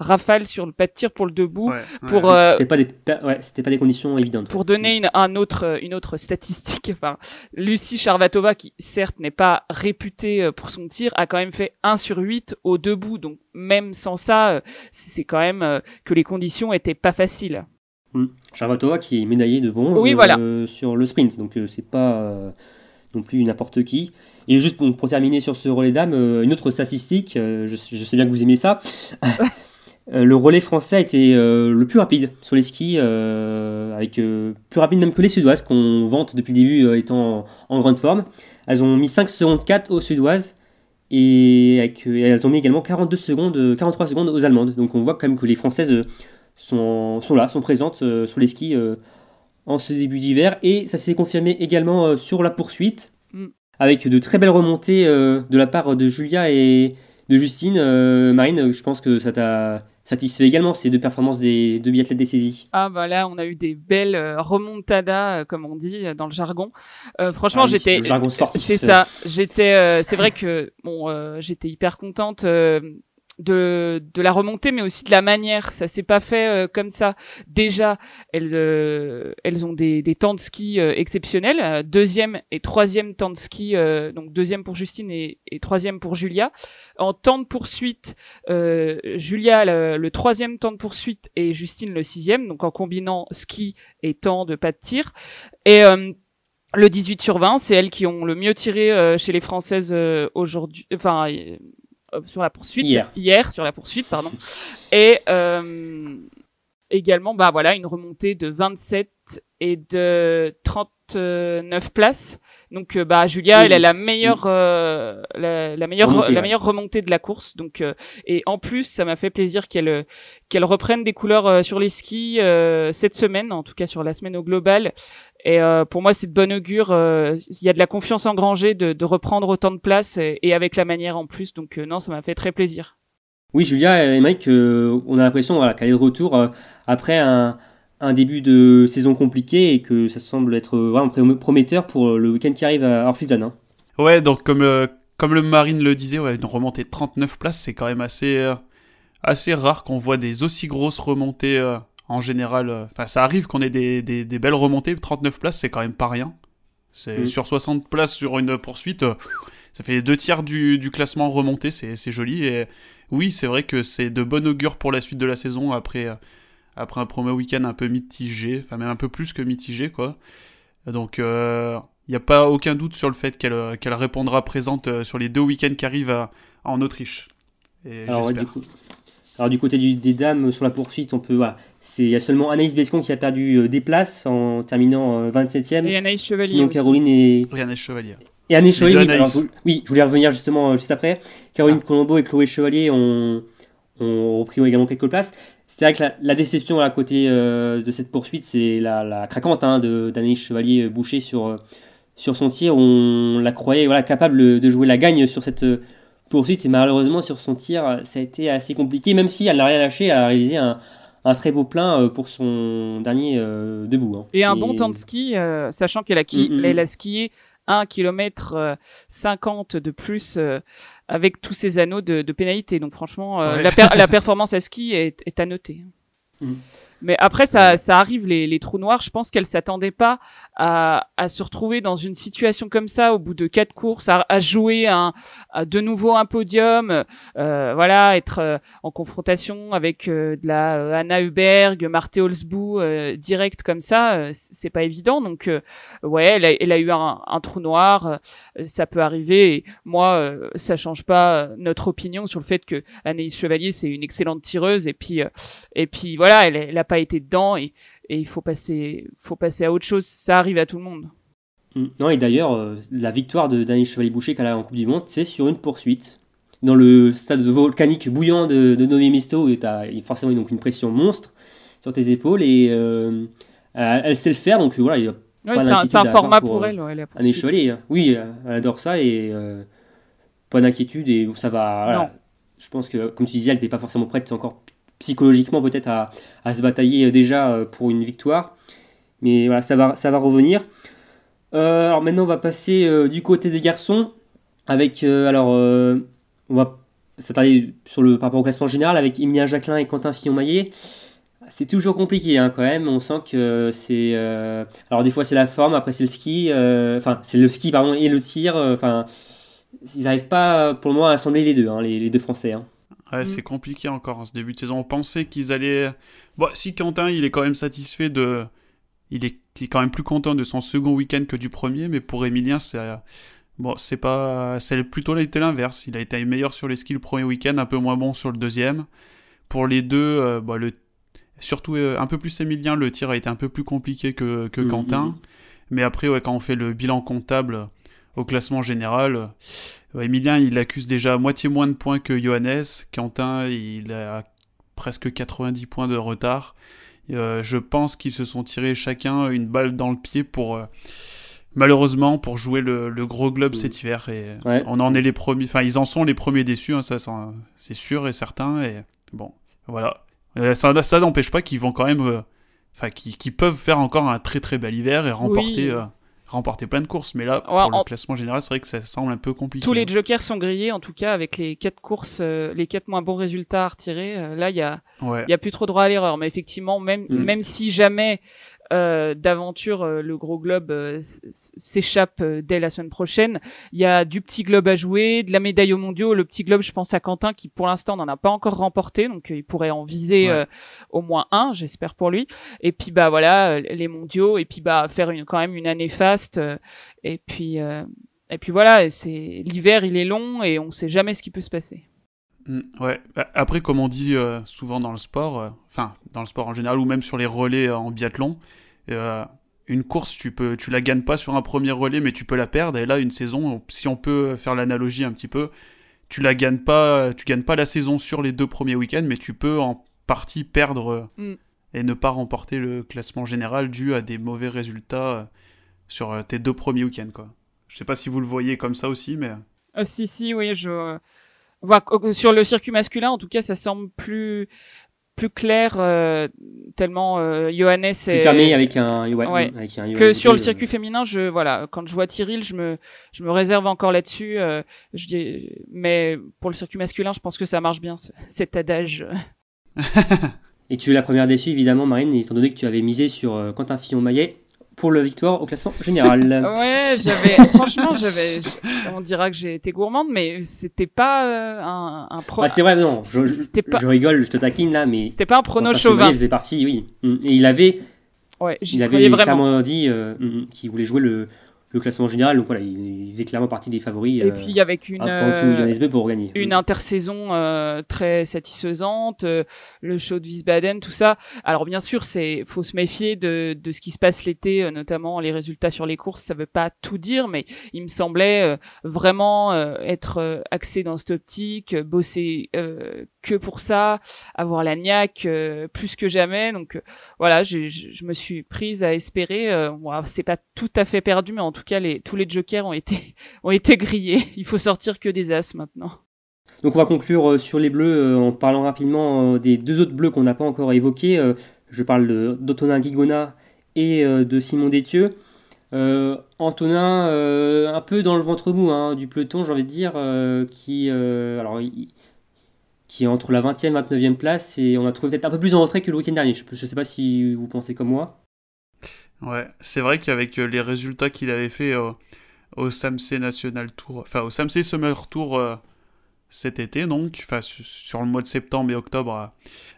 rafales sur le pas de tir pour le debout. Pour
c'était pas des ouais, c'était pas des conditions évidentes.
Pour donner une, un autre une autre statistique, enfin, Lucie Charvatova qui certes n'est pas réputée pour son tir a quand même fait 1 sur 8 au debout. Donc même sans ça, c'est quand même euh, que les conditions étaient pas faciles.
Mmh. Charvatova qui est médaillé de bronze euh, sur le sprint, donc euh, c'est pas non plus n'importe qui. Et juste pour, terminer sur ce relais dames, une autre statistique, je, sais bien que vous aimez ça. le relais français a été le plus rapide sur les skis, avec plus rapide même que les Suédoises qu'on vante depuis le début étant en, grande forme. Elles ont mis 5 secondes 4 aux Suédoises et, avec, elles ont mis également 42 secondes, 43 secondes aux Allemandes. Donc on voit quand même que les Françaises euh, sont, sont là, sont présentes euh, sur les skis euh, en ce début d'hiver. Et ça s'est confirmé également sur la poursuite, mm. avec de très belles remontées de la part de Julia et de Justine. Marine, je pense que ça t'a satisfait également ces deux performances des deux biathlètes des saisies
Ah bah là, on a eu des belles euh, remontadas, euh, comme on dit euh, dans le jargon. franchement, ah j'étais.
jargon sportif.
C'est ça. J'étais. c'est vrai que bon, j'étais hyper contente de, de la remontée, mais aussi de la manière. Ça s'est pas fait euh, comme ça. Déjà, elles, euh, elles ont des, des temps de ski euh, exceptionnels. Deuxième et troisième temps de ski, donc deuxième pour Justine et, troisième pour Julia. En temps de poursuite, Julia le, le, troisième temps de poursuite et Justine le sixième, donc en combinant ski et temps de pas de tir. Et le 18 sur 20, c'est elles qui ont le mieux tiré chez les Françaises aujourd'hui. Enfin euh, sur la poursuite
hier.
sur la poursuite pardon et euh, également bah voilà une remontée de 27 et de 39 places donc euh, bah Julia elle a la meilleure la, meilleure remontée, la meilleure remontée de la course donc et en plus ça m'a fait plaisir qu'elle qu'elle reprenne des couleurs sur les skis cette semaine en tout cas sur la semaine au global et euh, pour moi, c'est de bon augure. Euh, il y a de la confiance engrangée de, de reprendre autant de place et, avec la manière en plus. Donc euh, non, ça m'a fait très plaisir.
Oui, Julia et Mike, on a l'impression voilà, qu'elle est de retour après un, un, début de saison compliqué et que ça semble être vraiment prometteur pour le week-end qui arrive à Orphizan. Hein.
Ouais, donc comme, comme le Marine le disait, ouais, une remontée de 39 places, c'est quand même assez, assez rare qu'on voit des aussi grosses remontées en général, euh, enfin, ça arrive qu'on ait des, des, belles remontées. 39 places, c'est quand même pas rien. C'est mm. sur 60 places sur une poursuite, euh, ça fait deux tiers du, du classement remonté, c'est joli. Et oui, c'est vrai que c'est de bon augure pour la suite de la saison après, euh, après un premier week-end un peu mitigé, enfin même un peu plus que mitigé, quoi. Donc, il n'y a pas aucun doute sur le fait qu'elle qu'elle répondra présente sur les deux week-ends qui arrivent en Autriche.
Et Alors, du coup, alors du côté du, des dames sur la poursuite, on peut voilà, c'est il y a seulement Anaïs Bescon qui a perdu euh, des places en terminant 27e.
Euh, et Anaïs Chevalier.
Sinon Caroline et
et Anaïs Chevalier.
Et Anaïs Chevalier. oui, je voulais revenir justement euh, juste après. Caroline ah. Colombo et Chloé Chevalier ont, ont repris également quelques places. C'est vrai que la, déception à côté de cette poursuite, c'est la, la, craquante hein, d'Anaïs Chevalier bouchée sur, sur son tir. On la croyait voilà, capable de jouer la gagne sur cette poursuite et malheureusement sur son tir ça a été assez compliqué même si elle n'a rien lâché à réaliser un, un, très beau plein euh, pour son dernier euh, debout. Hein.
Et un bon temps de ski, euh, sachant qu'elle a, qui, mm, mm, elle a skié 1 km 50 de plus avec tous ces anneaux de, de pénalité. Donc franchement, la, la, performance à ski est, est à noter. Mm. Mais après, ça, ça arrive, les, les trous noirs. Je pense qu'elle s'attendait pas à, à se retrouver dans une situation comme ça au bout de quatre courses, à, à jouer un, à de nouveau un podium, euh, voilà, être euh, en confrontation avec euh, de la euh, Anna Huberg, Marthe Holzbou, direct comme ça, c'est pas évident. Donc, ouais, elle a, elle a eu un, un, trou noir, ça peut arriver. Et moi, ça change pas notre opinion sur le fait que Anaïs Chevalier c'est une excellente tireuse. Et puis, et puis voilà, elle, elle a pas été dedans et, il faut passer, faut passer à autre chose. Ça arrive à tout le monde.
Mm. Non, et d'ailleurs, euh, la victoire de Daniel Chevalier-Boucher qu'elle a en Coupe du Monde, c'est sur une poursuite. Dans le stade volcanique bouillant de, de Novi Misto, où tu as forcément donc une pression monstre sur tes épaules, et euh, elle sait le faire, donc voilà, il y
a c'est un, format pour, elle. Ouais,
Chevalier. Hein. Oui, elle adore ça, et euh, pas d'inquiétude, et ça va. Je pense que, comme tu disais, elle n'était pas forcément prête encore psychologiquement peut-être à, se batailler euh, déjà euh, pour une victoire. Mais voilà, ça va, ça va revenir. Euh, alors maintenant, on va passer du côté des garçons avec alors on va s'attarder sur le par rapport au classement général avec Emilien Jacquelin et Quentin Fillon-Maillet. C'est toujours compliqué hein, quand même. On sent que c'est alors des fois c'est la forme, après c'est le ski, enfin c'est le ski pardon et le tir. Enfin ils n'arrivent pas pour le moment à assembler les deux, hein, les, deux Français. Hein.
Mm. c'est compliqué encore en ce début de saison. On pensait qu'ils allaient. Bon, si Quentin, il est quand même satisfait de. Il est, quand même plus content de son second week-end que du premier, mais pour Emilien, c'est. Bon, c'est pas. C'est plutôt été l'inverse. Il a été meilleur sur les skis le premier week-end, un peu moins bon sur le deuxième. Pour les deux, euh, bah, le... surtout euh, un peu plus Emilien, le tir a été un peu plus compliqué que, que mm, Quentin. Mm, mais après, ouais, quand on fait le bilan comptable au classement général, Emilien, il accuse déjà moitié moins de points que Johannes. Quentin, il a presque 90 points de retard. Euh, je pense qu'ils se sont tirés chacun une balle dans le pied pour euh, malheureusement pour jouer le, gros globe mm. cet hiver et on en est les premiers enfin ils en sont les premiers déçus hein, ça c'est sûr et certain et bon voilà euh, ça ça n'empêche pas qu'ils vont quand même enfin qui, peuvent faire encore un très très bel hiver et remporter remporter plein de courses. Mais là, pour le classement général, c'est vrai que ça semble un peu compliqué.
Tous les jokers sont grillés, en tout cas, avec les quatre courses, euh, les quatre moins bons résultats à retirer. Euh, là, il y a, il y a plus trop droit à l'erreur. Mais effectivement, même, mm. même si jamais euh, d'aventure, euh, le gros globe euh, s'échappe dès la semaine prochaine. Il y a du petit globe à jouer, de la médaille aux mondiaux. Le petit globe, je pense à Quentin qui pour l'instant n'en a pas encore remporté, donc il pourrait en viser au moins un, j'espère pour lui. Et puis bah voilà, les mondiaux, et puis bah faire une, quand même une année faste. et puis et puis voilà, c'est l'hiver, il est long et on sait jamais ce qui peut se passer.
Mm, ouais. Après, comme on dit souvent dans le sport, enfin dans le sport en général ou même sur les relais en biathlon, euh, une course, tu peux, tu la gagnes pas sur un premier relais, mais tu peux la perdre. Et là, une saison, si on peut faire l'analogie un petit peu, tu la gagnes pas, tu gagnes pas la saison sur les deux premiers week-ends, mais tu peux en partie perdre mm. et ne pas remporter le classement général dû à des mauvais résultats euh, sur euh, tes deux premiers week-ends, quoi. Je sais pas si vous le voyez comme ça aussi, mais.
Ah, si, si, oui, je. Sur le circuit masculin, en tout cas, ça semble plus plus clair euh, tellement euh, Johannes est
fermé avec un,
que sur le circuit féminin je voilà quand je vois Tyril je me je me réserve encore là-dessus euh, je dis mais pour le circuit masculin je pense que ça marche bien cet adage.
Et tu es la première déçue évidemment Marine étant donné que tu avais misé sur euh, Quentin Fillon-Maillet pour le victoire au classement général.
ouais, j'avais franchement, j'avais on dira que j'ai été gourmande mais c'était pas euh, un, un
pro... ah, c'est vrai non, je, je, rigole, je te taquine là mais
C'était pas un prono chauvin.
Il faisait partie, oui. Et il avait
Ouais,
il avait clairement dit euh, qu'il voulait jouer le le classement général. Donc voilà, il, faisait clairement partie des favoris.
Et puis avec une,
euh, pour gagner.
une intersaison euh, très satisfaisante, euh, le show de Wiesbaden, tout ça. Alors bien sûr, c'est faut se méfier de, de ce qui se passe l'été, notamment les résultats sur les courses. Ça veut pas tout dire, mais il me semblait vraiment être axé dans cette optique, bosser que pour ça, avoir la niaque plus que jamais. Donc voilà, je, je, me suis prise à espérer. c'est pas tout à fait perdu, mais en tout cas, tous les jokers ont été, ont été grillés. Il faut sortir que des as maintenant.
Donc on va conclure euh, sur les bleus euh, en parlant rapidement euh, des deux autres bleus qu'on n'a pas encore évoqués. Je parle d'Antonin Guigona et de Simon Détieux. Antonin, un peu dans le ventre mou hein, du peloton, j'ai envie de dire, qui, alors, qui est entre la 20e et 29e place, et on a trouvé peut-être un peu plus en retrait que le week-end dernier. Je ne sais pas si vous pensez comme moi.
Ouais, c'est vrai qu'avec euh, les résultats qu'il avait fait euh, au Samsé National Tour, enfin au Samsé Summer Tour euh, cet été, donc, sur le mois de septembre et octobre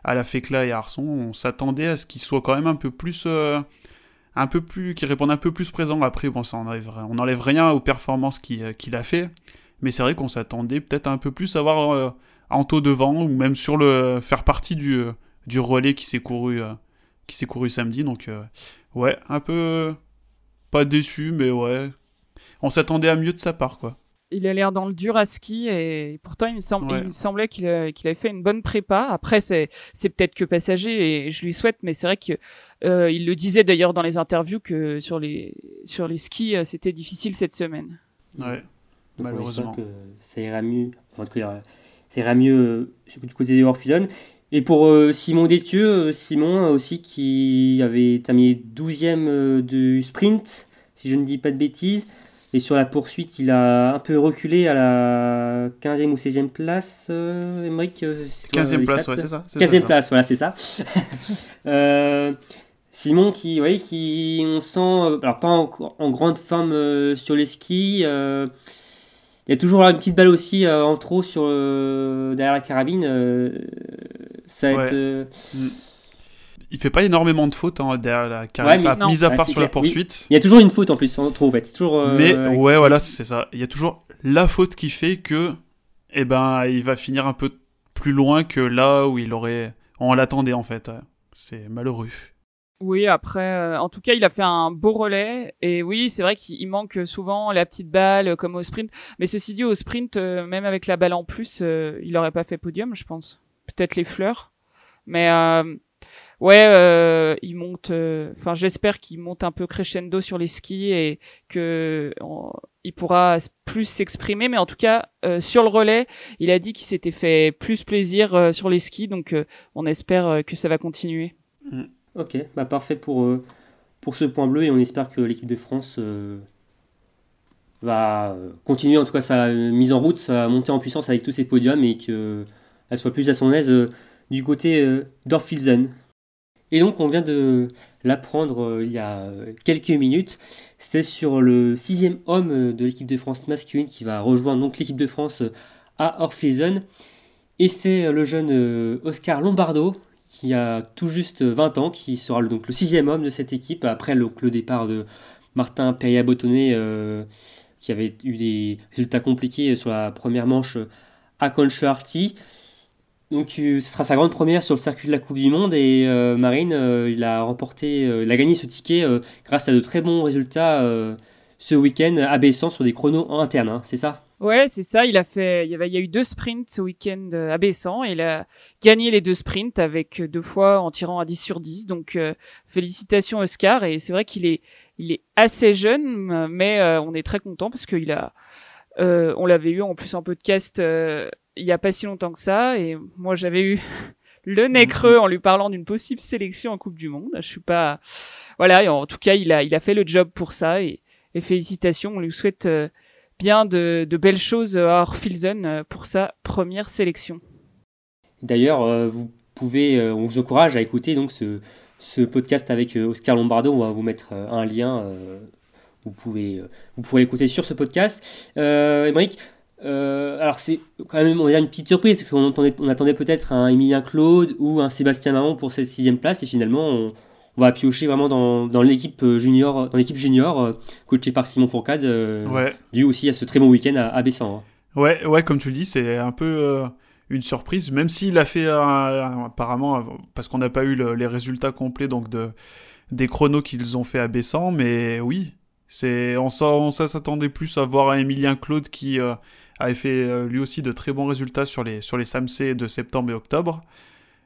à, la Fécla et à Arson, on s'attendait à ce qu'il soit quand même un peu plus, un peu plus, qu'il réponde un peu plus présent. Après, bon, ça enlève, on n'enlève rien aux performances qu'il a fait, mais c'est vrai qu'on s'attendait peut-être un peu plus à voir Anto devant ou même sur le faire partie du, du relais qui s'est couru, qui s'est couru samedi, donc ouais, un peu pas déçu, mais ouais, on s'attendait à mieux de sa part, quoi.
Il a l'air dans le dur à ski et pourtant il me, semblait qu'il avait fait une bonne prépa. Après c'est peut-être que passager et je lui souhaite, mais c'est vrai qu'il euh, le disait d'ailleurs dans les interviews que sur les sur les skis euh, c'était difficile cette semaine.
Ouais, malheureusement.
Que ça ira mieux. ça ira mieux euh, du côté des Orphidon. Et pour euh, Simon Détieux, euh, Simon aussi qui avait terminé 12e euh, du sprint, si je ne dis pas de bêtises. Et sur la poursuite, il a un peu reculé à la 15e ou 16e place. Euh,
15e place, ouais, c'est ça.
15e place, voilà, c'est ça. Simon qui, ouais, qui, on sent, alors pas en, en grande forme sur les skis. Il y a toujours une petite balle aussi en trop sur, derrière la carabine. Ça euh, mm.
Il fait pas énormément de fautes hein, derrière la carrière, mise à part sur la poursuite.
Il y a toujours une faute en plus, on trouve. fait. Toujours,
euh, Mais ouais, voilà, c'est ça. Il y a toujours la faute qui fait que, eh ben, il va finir un peu plus loin que là où il aurait, on l'attendait en fait. C'est malheureux.
Oui, après, euh, en tout cas, il a fait un beau relais. Et oui, c'est vrai qu'il manque souvent la petite balle comme au sprint. Mais ceci dit, au sprint, même avec la balle en plus, il aurait pas fait podium, je pense peut-être les fleurs. Mais euh, ouais, euh, il monte. Euh, enfin, j'espère qu'il monte un peu crescendo sur les skis et que il pourra plus s'exprimer. Mais en tout cas, sur le relais, il a dit qu'il s'était fait plus plaisir sur les skis. Donc, on espère que ça va continuer.
Mm. Ok, bah parfait pour pour ce point bleu et on espère que l'équipe de France va continuer en tout cas sa mise en route, sa montée en puissance avec tous ces podiums et qu'elle soit plus à son aise du côté d'Orfilsen. Et donc on vient de l'apprendre il y a quelques minutes. C'est sur le sixième homme de l'équipe de France masculine qui va rejoindre donc l'équipe de France à Orfilsen. Et c'est le jeune Oscar Lombardo qui a tout juste 20 ans, qui sera donc le sixième homme de cette équipe après le, départ de Martin Peria-Botonnet qui avait eu des résultats compliqués sur la première manche à Conchearty. Donc euh, ce sera sa grande première sur le circuit de la Coupe du Monde et euh, Marine, euh, il a remporté, il a gagné ce ticket grâce à de très bons résultats ce week-end, abaissant sur des chronos en interne, hein, c'est ça?
Ouais, c'est ça. Il a fait, il y, avait, il y a eu deux sprints ce week-end abaissant et il a gagné les deux sprints avec deux fois en tirant à 10 sur 10. Donc félicitations Oscar et c'est vrai qu'il est, il est assez jeune, mais on est très content parce qu'il a, on l'avait eu en plus en podcast il y a pas si longtemps que ça et moi j'avais eu le nez creux en lui parlant d'une possible sélection en Coupe du Monde. Je suis pas voilà, en tout cas, il a il a fait le job pour ça et, félicitations, on lui souhaite euh, bien de, belles choses à Orfilsen euh, pour sa première sélection.
D'ailleurs, euh, vous pouvez on vous encourage à écouter donc ce, podcast avec Oscar Lombardo, on va vous mettre un lien vous pouvez vous pouvez l'écouter sur ce podcast. Euh, euh, alors c'est quand même on une petite surprise, parce qu'on attendait, on attendait peut-être un Emilien Claude ou un Sébastien Marron pour cette sixième place, et finalement on, va piocher vraiment dans, dans l'équipe junior, dans l'équipe junior euh, coachée par Simon Fourcade, euh,
ouais.
dû aussi à ce très bon week-end à, à Bessan.
Hein. Ouais, ouais, comme tu le dis, c'est un peu une surprise, même s'il a fait apparemment, parce qu'on n'a pas eu les résultats complets donc de, des chronos qu'ils ont fait à Bessan, mais oui, c'est on, on s'attendait plus à voir un Emilien Claude qui avait fait euh, lui aussi de très bons résultats sur les, sur les SAMC de septembre et octobre.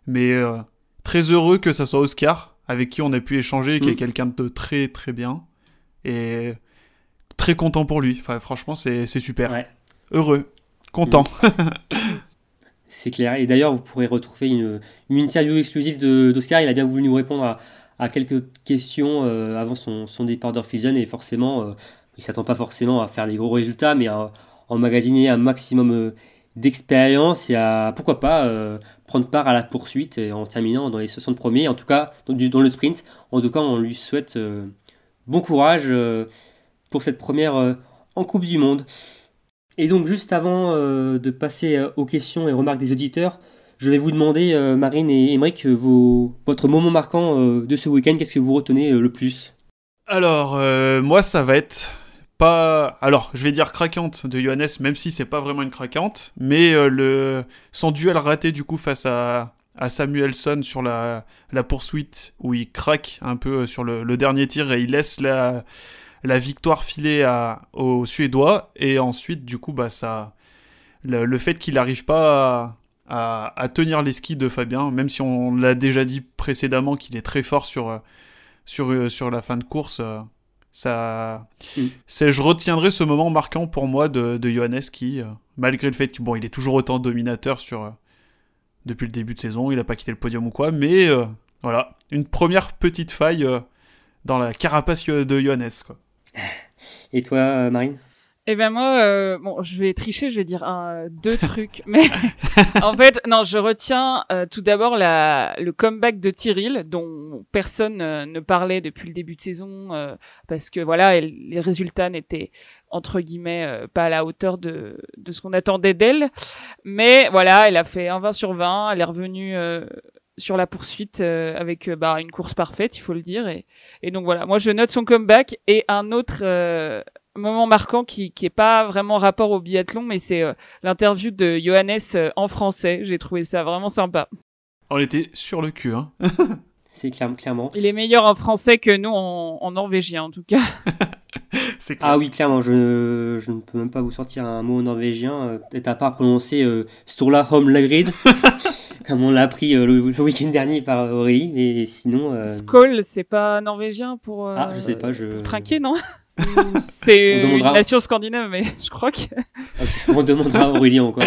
Mais euh, très heureux que ça soit Oscar, avec qui on a pu échanger, qui est mm. quelqu'un de très très bien. Et très content pour lui. Enfin, franchement, c'est super. Heureux, content. Mm.
c'est clair. Et d'ailleurs, vous pourrez retrouver une, une interview exclusive d'Oscar. Il a bien voulu nous répondre à, à quelques questions euh, avant son, son départ d'Orphision. Et forcément, il il s'attend pas forcément à faire des gros résultats, mais à, emmagasiner un maximum euh, d'expérience et à, pourquoi pas, euh, prendre part à la poursuite en terminant dans les 60 premiers, en tout cas dans, le sprint. En tout cas, on lui souhaite euh, bon courage pour cette première en Coupe du Monde. Et donc, juste avant de passer aux questions et remarques des auditeurs, je vais vous demander, Marine et Émeric, votre moment marquant de ce week-end, qu'est-ce que vous retenez le plus?
Alors, moi, ça va être pas, alors je vais dire craquante de Johannes, même si c'est pas vraiment une craquante, mais euh, son duel raté du coup face à, Samuelson sur la, poursuite où il craque un peu euh, sur le, dernier tir et il laisse la, victoire filer à, aux Suédois et ensuite du coup bah le, fait qu'il n'arrive pas à, tenir les skis de Fabien, même si on l'a déjà dit précédemment qu'il est très fort sur, euh, la fin de course. Ça, mm. c'est, je retiendrai ce moment marquant pour moi de, de Johannes qui, euh, malgré le fait qu'il bon, il est toujours autant dominateur sur euh, depuis le début de saison, il n'a pas quitté le podium ou quoi, mais euh, voilà, une première petite faille dans la carapace de Johannes. Quoi.
Et toi, Marine?
Eh ben moi, euh, bon, je vais tricher, je vais dire un, deux trucs, mais en fait, non, je retiens euh, tout d'abord la, le comeback de Tyril, dont personne euh, ne parlait depuis le début de saison, parce que voilà, les résultats n'étaient entre guillemets pas à la hauteur de, de ce qu'on attendait d'elle, mais voilà, elle a fait un 20 sur 20, elle est revenue sur la poursuite avec bah, une course parfaite, il faut le dire. Et, et, donc voilà, moi je note son comeback et un autre moment marquant qui qui est pas vraiment rapport au biathlon, mais c'est euh, l'interview de Johannes euh, en français. J'ai trouvé ça vraiment sympa.
On était sur le cul, hein.
c'est clairement.
Il est meilleur en français que nous en, norvégien, en tout cas.
c'est Ah oui, clairement. Je, je, ne peux même pas vous sortir un mot norvégien. Euh, peut-être à part prononcer euh, Sturla Homlagrid. comme on l'a appris le, week-end dernier par Aurélie, mais sinon.
Skoll, c'est pas norvégien pour.
ah, je sais pas, je.
Pour trinquer, non? C'est une nation scandinave, mais je crois que.
on demandera à Aurélien encore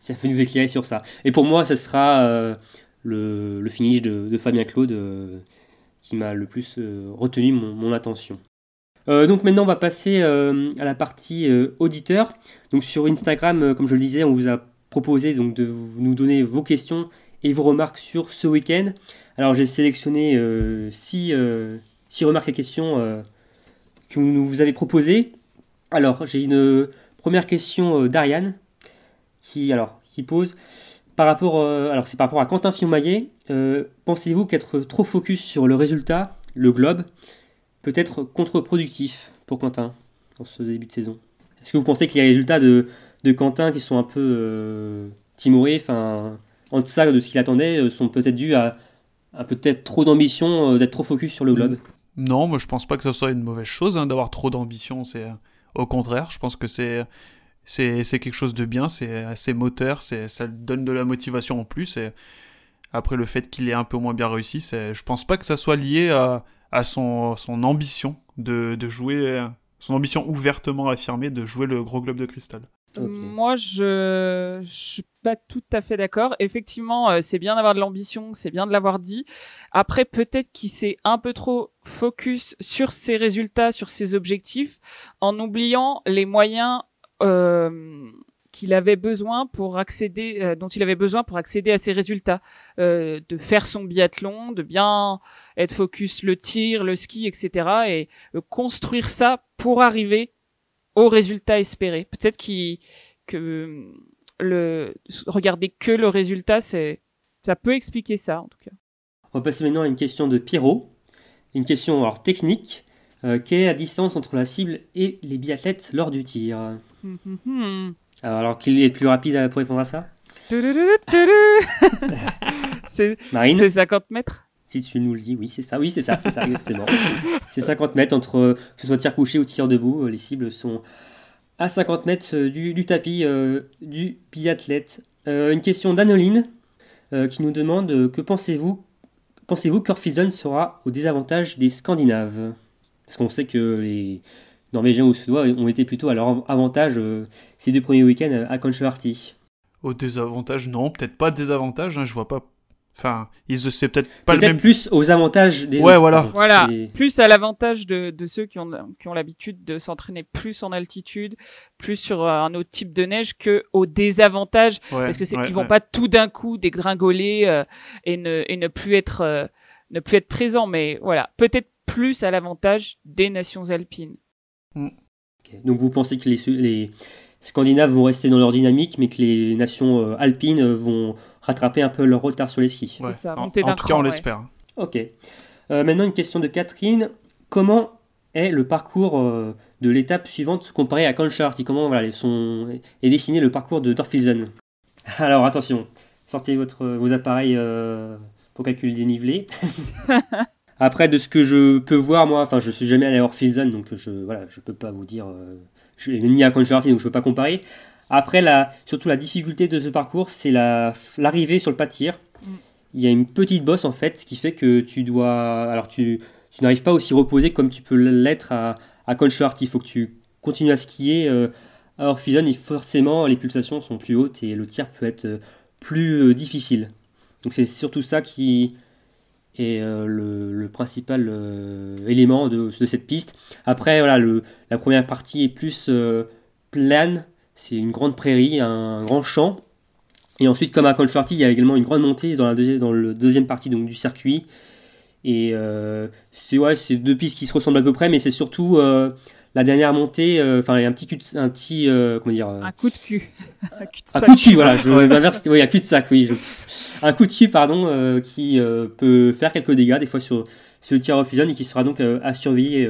si elle peut nous éclairer sur ça. Et pour moi, ce sera euh, le, le, finish de, Fabien Claude, euh, qui m'a le plus retenu mon, attention. donc maintenant on va passer à la partie auditeur. Donc sur Instagram, comme je le disais, on vous a proposé donc de nous donner vos questions et vos remarques sur ce week-end. Alors j'ai sélectionné 6 remarques et questions que vous nous avez proposées. Alors j'ai une première question d'Ariane qui, alors, qui pose par rapport, euh, alors c'est par rapport à Quentin Fillon-Maillet. Euh, pensez-vous qu'être trop focus sur le résultat, le globe, peut être contre-productif pour Quentin dans ce début de saison? Est-ce que vous pensez que les résultats de, de Quentin qui sont un peu euh, timorés, enfin en deçà de ce qu'il attendait, sont peut-être dus à, peut-être trop d'ambition, d'être trop focus sur le globe?
Non, moi je pense pas que ce soit une mauvaise chose hein, d'avoir trop d'ambition. C'est au contraire, je pense que c'est c'est quelque chose de bien, c'est assez moteur, ça donne de la motivation en plus. Et après, le fait qu'il ait un peu moins bien réussi, je pense pas que ça soit lié à, à son, son, ambition de, de, jouer, son ambition ouvertement affirmée de jouer le gros globe de cristal.
Moi, je, je suis pas tout à fait d'accord. Effectivement, euh, c'est bien d'avoir de l'ambition, c'est bien de l'avoir dit. Après, peut-être qu'il s'est un peu trop focus sur ses résultats, sur ses objectifs, en oubliant les moyens euh, qu'il avait besoin pour accéder, euh, dont il avait besoin pour accéder à ses résultats, euh, de faire son biathlon, de bien être focus le tir, le ski, etc. et construire ça pour arriver au résultat espéré. Peut-être que le regarder que le résultat, c'est ça peut expliquer ça en tout cas.
On va passer maintenant à une question de Pierrot, une question alors technique. quelle est la distance entre la cible et les biathlètes lors du tir? Alors, qui est le plus rapide pour répondre à ça?
C'est 50 mètres
Si tu nous le dis, oui, c'est ça, oui, c'est ça, c'est ça, exactement. c'est 50 mètres entre, que ce soit tir couché ou tir debout, euh, les cibles sont à 50 mètres euh, du, tapis euh, du biathlète. une question d'Anoline qui nous demande que pensez-vous pensez-vous qu'Orphison sera au désavantage des Scandinaves? Parce qu'on sait que les, Norvégiens ou Suédois ont été plutôt à leur avantage ces deux premiers week-ends à Conchoarty.
Au désavantage, non, peut-être pas désavantage, hein, je vois pas. Enfin, c'est peut-être
pas le même. plus aux avantages des
Ouais, voilà.
Voilà, plus à l'avantage de, de, ceux qui ont, qui ont l'habitude de s'entraîner plus en altitude, plus sur euh, un autre type de neige que au désavantage, parce que c'est, ils vont pas tout d'un coup dégringoler euh, et, ne, et ne plus être ne plus être présents, mais voilà, peut-être plus à l'avantage des nations alpines.
Mm. Donc vous pensez que les, Scandinaves vont rester dans leur dynamique, mais que les nations euh, alpines euh, vont rattraper un peu leur retard sur les skis.
Ça, en, tout cas, on l'espère.
Ok. Euh, maintenant, une question de Catherine. Comment est le parcours de l'étape suivante comparé à Concharty Comment voilà, sont, est dessiné le parcours de Dorfilsen Alors attention, sortez votre, vos appareils pour calculer le dénivelé. Après, de ce que je peux voir, moi, enfin, je suis jamais allé à Orphilson, donc je, voilà, je peux pas vous dire, euh, je suis ni à Concharty, donc je peux pas comparer. Après, la, surtout la difficulté de ce parcours, c'est l'arrivée sur le pas de tir. Mm. Il y a une petite bosse en fait, ce qui fait que tu dois, alors tu, tu n'arrives pas aussi reposé comme tu peux l'être à, à Il faut que tu continues à skier euh, à Orphilson et forcément les pulsations sont plus hautes et le tir peut être euh, plus difficile. Donc c'est surtout ça qui, est euh, le, principal euh, élément de, cette piste. Après, voilà, le, la première partie est plus euh, plane, c'est une grande prairie, un grand champ. Et ensuite, comme à Concharty, il y a également une grande montée dans la deuxième, dans le deuxième partie donc, du circuit. Et c'est ouais, deux pistes qui se ressemblent à peu près, mais c'est surtout la dernière montée, enfin, il y a un petit, un petit comment dire,
un coup de cul,
un, coup de cul, voilà, je m'inverse, oui, un cul de sac, oui, je, un coup de cul, pardon, euh, qui euh, peut faire quelques dégâts, des fois sur, sur le tir of fusion, et qui sera donc euh, à surveiller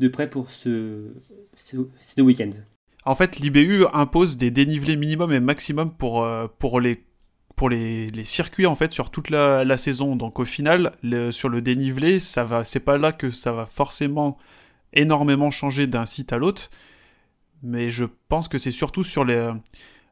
de près pour ce, ce, ces deux week-ends.
En fait, l'IBU impose des dénivelés minimum et maximum pour, pour les pour les, les, circuits en fait sur toute la, la saison. Donc au final, sur le dénivelé, ça va, c'est pas là que ça va forcément énormément changer d'un site à l'autre, mais je pense que c'est surtout sur les,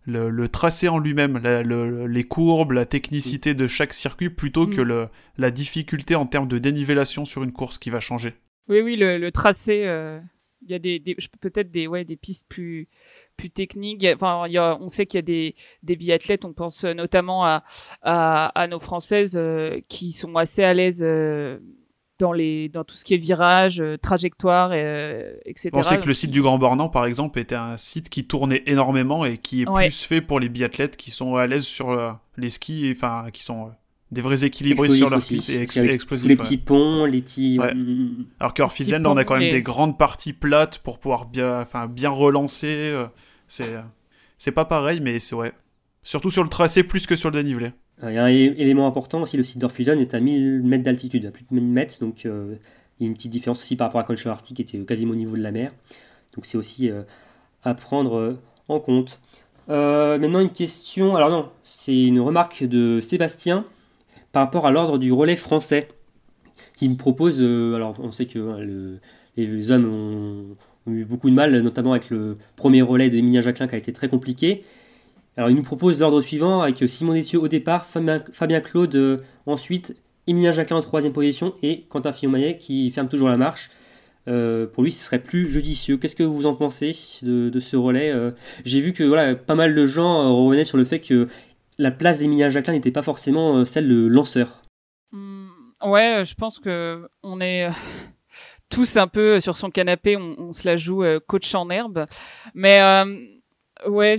le, tracé en lui-même, les courbes, la technicité de chaque circuit, plutôt que mm. le, la difficulté en termes de dénivellation sur une course qui va changer.
Oui, oui, le, tracé, euh, il y a des, peut-être des, ouais, des pistes plus, plus techniques. Enfin, y a, on sait qu'il y a des, des biathlètes, on pense notamment à, à, nos françaises euh, qui sont assez à l'aise. Euh, dans les dans tout ce qui est virage, trajectoire, etc.
On sait que le site du Grand Bornand, par exemple, était un site qui tournait énormément et qui est plus fait pour les biathlètes qui sont à l'aise sur les skis, enfin qui sont des vrais équilibristes sur leur piste et explosifs.
Les petits ponts, les petits.
Ouais. Alors qu'Orphisen, là, on a quand même des grandes parties plates pour pouvoir bien, enfin, bien relancer. C'est, c'est pas pareil, mais c'est ouais. Surtout sur le tracé plus que sur le dénivelé.
Il y a un élément important aussi, le site d'Orphison est à 1000 mètres d'altitude, à plus de 1000 mètres, donc euh, il y a une petite différence aussi par rapport à Conchal Arctic qui était quasiment au niveau de la mer. Donc c'est aussi euh, à prendre euh, en compte. maintenant une question, alors non, c'est une remarque de Sébastien par rapport à l'ordre du relais français qui me propose, alors on sait que hein, les hommes ont, eu beaucoup de mal, notamment avec le premier relais de Emilia Jacquelin qui a été très compliqué. Alors il nous propose l'ordre suivant avec Simon Dessieux au départ, Fabien, Claude euh, ensuite, Emilien Jacquelin en troisième position et Quentin Fillon-Maillet qui ferme toujours la marche. Euh, pour lui, ce serait plus judicieux. Qu'est-ce que vous en pensez de, ce relais euh? J'ai vu que voilà, pas mal de gens revenaient sur le fait que la place d'Emilien Jacquelin n'était pas forcément celle de lanceur.
Mmh, ouais, je pense que on est tous un peu sur son canapé, on, on se la joue coach en herbe. Mais ouais,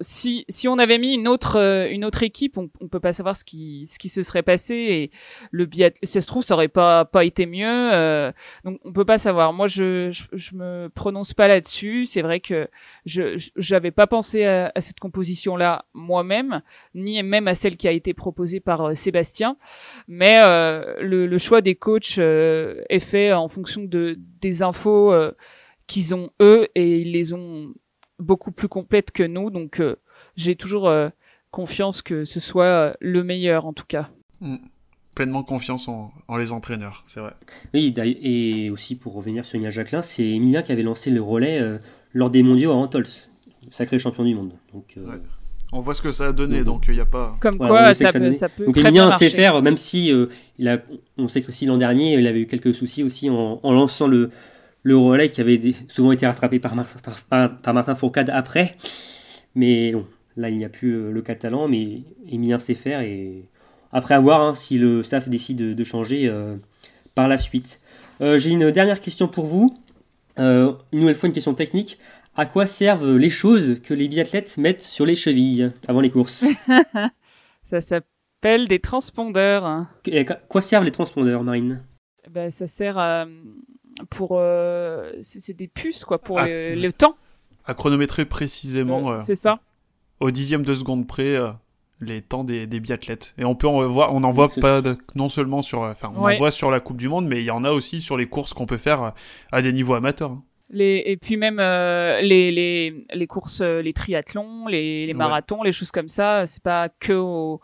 si si on avait mis une autre euh, une autre équipe, on, on peut pas savoir ce qui ce qui se serait passé et le biat si ça se trouve ça aurait pas pas été mieux. Euh, donc on peut pas savoir. Moi je, je, je me prononce pas là-dessus. C'est vrai que je j'avais pas pensé à, à cette composition là moi-même, ni même à celle qui a été proposée par euh, Sébastien. Mais le, le, choix des coachs est fait en fonction de des infos qu'ils ont eux et ils les ont beaucoup plus complète que nous. Donc euh, j'ai toujours euh, confiance que ce soit euh, le meilleur en tout cas.
Mm. Pleinement confiance en, les entraîneurs, c'est vrai.
Oui, et aussi pour revenir sur Nia Jacquelin, c'est Emilia qui avait lancé le relais lors des mondiaux à Antols, sacré champion du monde. Donc,
On voit ce que ça a donné, donc il n'y a pas.
Comme quoi, ça, peut, ça, peut.
Donc Emilien sait faire, même si il a, on sait que l'an dernier, il avait eu quelques soucis aussi en, en lançant le, le relais qui avait souvent été rattrapé par Martin, par, Martin Fourcade après. Mais bon, là, il n'y a plus euh, le catalan, mais Emilien sait faire. Et après, à voir hein, si le staff décide de, changer euh, par la suite. Euh, j'ai une dernière question pour vous. une nouvelle fois, une question technique. À quoi servent les choses que les biathlètes mettent sur les chevilles avant les courses?
Ça s'appelle des transpondeurs. à
quoi servent les transpondeurs, Marine?
Ben, Ça sert à pour euh, c'est des puces quoi pour le, temps.
À chronométrer précisément
euh, c'est ça.
au dixième de seconde près euh, les temps des, des, biathlètes. Et on peut en voir on en voit pas non seulement sur enfin on en voit sur la coupe du monde mais il y en a aussi sur les courses qu'on peut faire à des niveaux amateurs hein.
Les, et puis même les, les, les, courses, les triathlons, les, les marathons, les choses comme ça, c'est pas que au,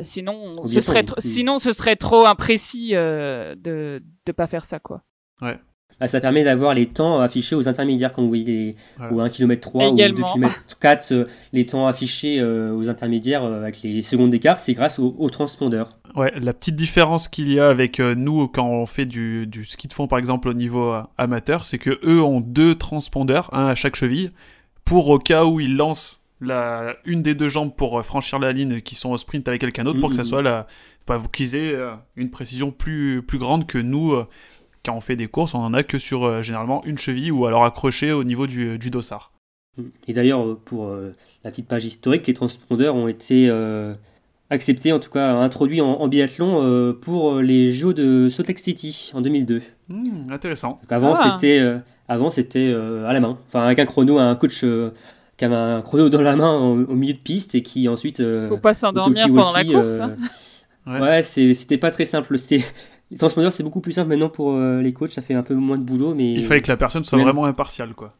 sinon, ce serait sinon ce serait trop imprécis de ne pas faire ça quoi.
Ouais.
Bah, ça permet d'avoir les temps affichés aux intermédiaires, comme vous voyez, ou 1 km 3 ou 2 km 4, les temps affichés euh, aux intermédiaires euh, avec les secondes d'écart, c'est grâce au, transpondeur.
Ouais, la petite différence qu'il y a avec euh, nous quand on fait du, du, ski de fond, par exemple, au niveau amateur, c'est que eux ont deux transpondeurs, un à chaque cheville, pour au cas où ils lancent la, une des deux jambes pour franchir la ligne qui sont au sprint avec quelqu'un d'autre, pour que ça mmh. soit la, qu'ils aient une précision plus, plus grande que nous quand on fait des courses, on en a que sur euh, généralement une cheville ou alors accroché au niveau du, du dossard.
Et d'ailleurs, euh, pour euh, la petite page historique, les transpondeurs ont été acceptés, en tout cas introduits en, biathlon pour les Jeux de Salt Lake City en 2002.
Hmm, intéressant.
avant, ah. c'était avant c'était à la main, enfin avec un chrono, un coach qui avait un chrono dans la main au, milieu de piste et qui ensuite.
Faut pas s'endormir pendant la course. Hein.
ouais, ouais c'était pas très simple. C'était les transpondeurs, c'est beaucoup plus simple maintenant pour euh, les coachs, ça fait un peu moins de boulot. mais
Il fallait que la personne soit vraiment impartiale, quoi.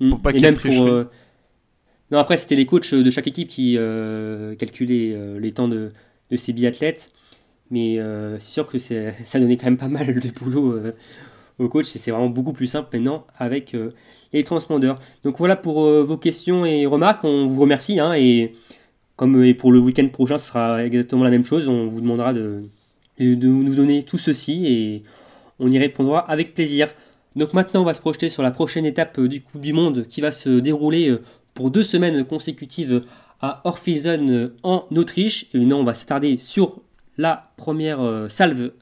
Hmm. Pour pas qu'il y ait euh, Non, après, c'était les coachs de chaque équipe qui euh, calculaient les temps de, de ces biathlètes. Mais c'est sûr que ça donnait quand même pas mal de boulot aux coachs et c'est vraiment beaucoup plus simple maintenant avec les transpondeurs. Donc voilà pour vos questions et remarques. On vous remercie. Hein, et comme et pour le week-end prochain, ce sera exactement la même chose. On vous demandera de de nous donner tout ceci et on y répondra avec plaisir. Donc maintenant on va se projeter sur la prochaine étape euh, du Coupe du Monde qui va se dérouler euh, pour deux semaines consécutives à Orphilsen euh, en Autriche. Et maintenant on va s'attarder sur la première salve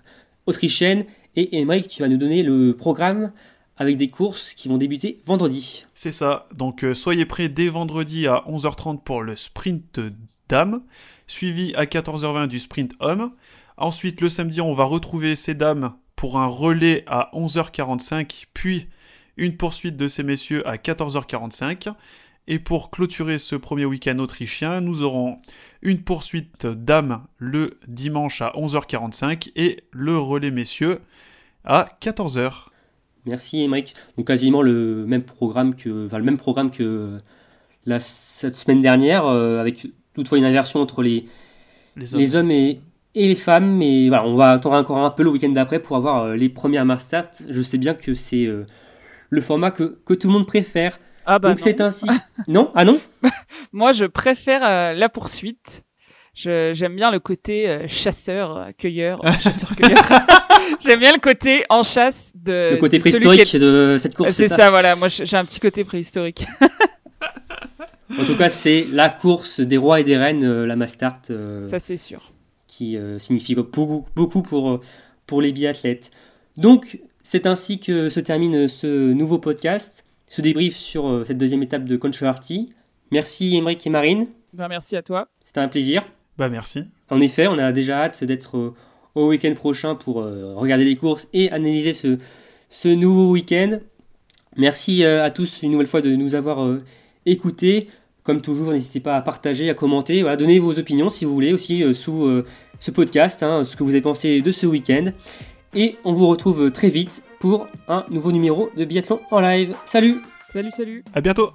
autrichienne. Et Emmerich, tu vas nous donner le programme avec des courses qui vont débuter vendredi.
C'est ça, donc soyez prêts dès vendredi à 11h30 pour le sprint dames, suivi à 14h20 du sprint homme. Ensuite, le samedi, on va retrouver ces dames pour un relais à 11h45, puis une poursuite de ces messieurs à 14h45. Et pour clôturer ce premier week-end autrichien, nous aurons une poursuite dames le dimanche à 11h45 et le relais messieurs à 14h.
Merci Émeric. Donc quasiment le même programme que, enfin, le même programme que la, cette semaine dernière, euh, avec toutefois une inversion entre les, les hommes, et, et, les femmes. Mais voilà, on va attendre encore un peu le week-end d'après pour avoir euh, les premières Mastart. Je sais bien que c'est euh, le format que, que, tout le monde préfère.
Ah bah
Donc c'est ainsi. non? Ah non?
Moi, je préfère la poursuite. J'aime bien le côté chasseur, cueilleur, chasseur cueilleur. J'aime bien le côté en chasse de.
Le côté préhistorique de cette course.
C'est ça, voilà. Moi, j'ai un petit côté préhistorique.
en tout cas, c'est la course des rois et des reines, euh, la Mastart.
Euh, ça, c'est sûr.
Qui euh, signifie beaucoup, beaucoup pour, pour les biathlètes. Donc, c'est ainsi que se termine ce nouveau podcast, ce débrief sur cette deuxième étape de Conchoarty. Merci Émeric et Marine.
Ben, merci à toi.
C'était un plaisir.
Bah merci.
En effet, on a déjà hâte d'être au week-end prochain pour euh, regarder les courses et analyser ce, ce nouveau week-end. Merci euh, à tous une nouvelle fois de nous avoir euh, écoutés. Comme toujours, n'hésitez pas à partager, à commenter, à donner vos opinions si vous voulez aussi sous ce podcast, hein, ce que vous avez pensé de ce week-end. Et on vous retrouve très vite pour un nouveau numéro de Biathlon en live. Salut
Salut, salut
À bientôt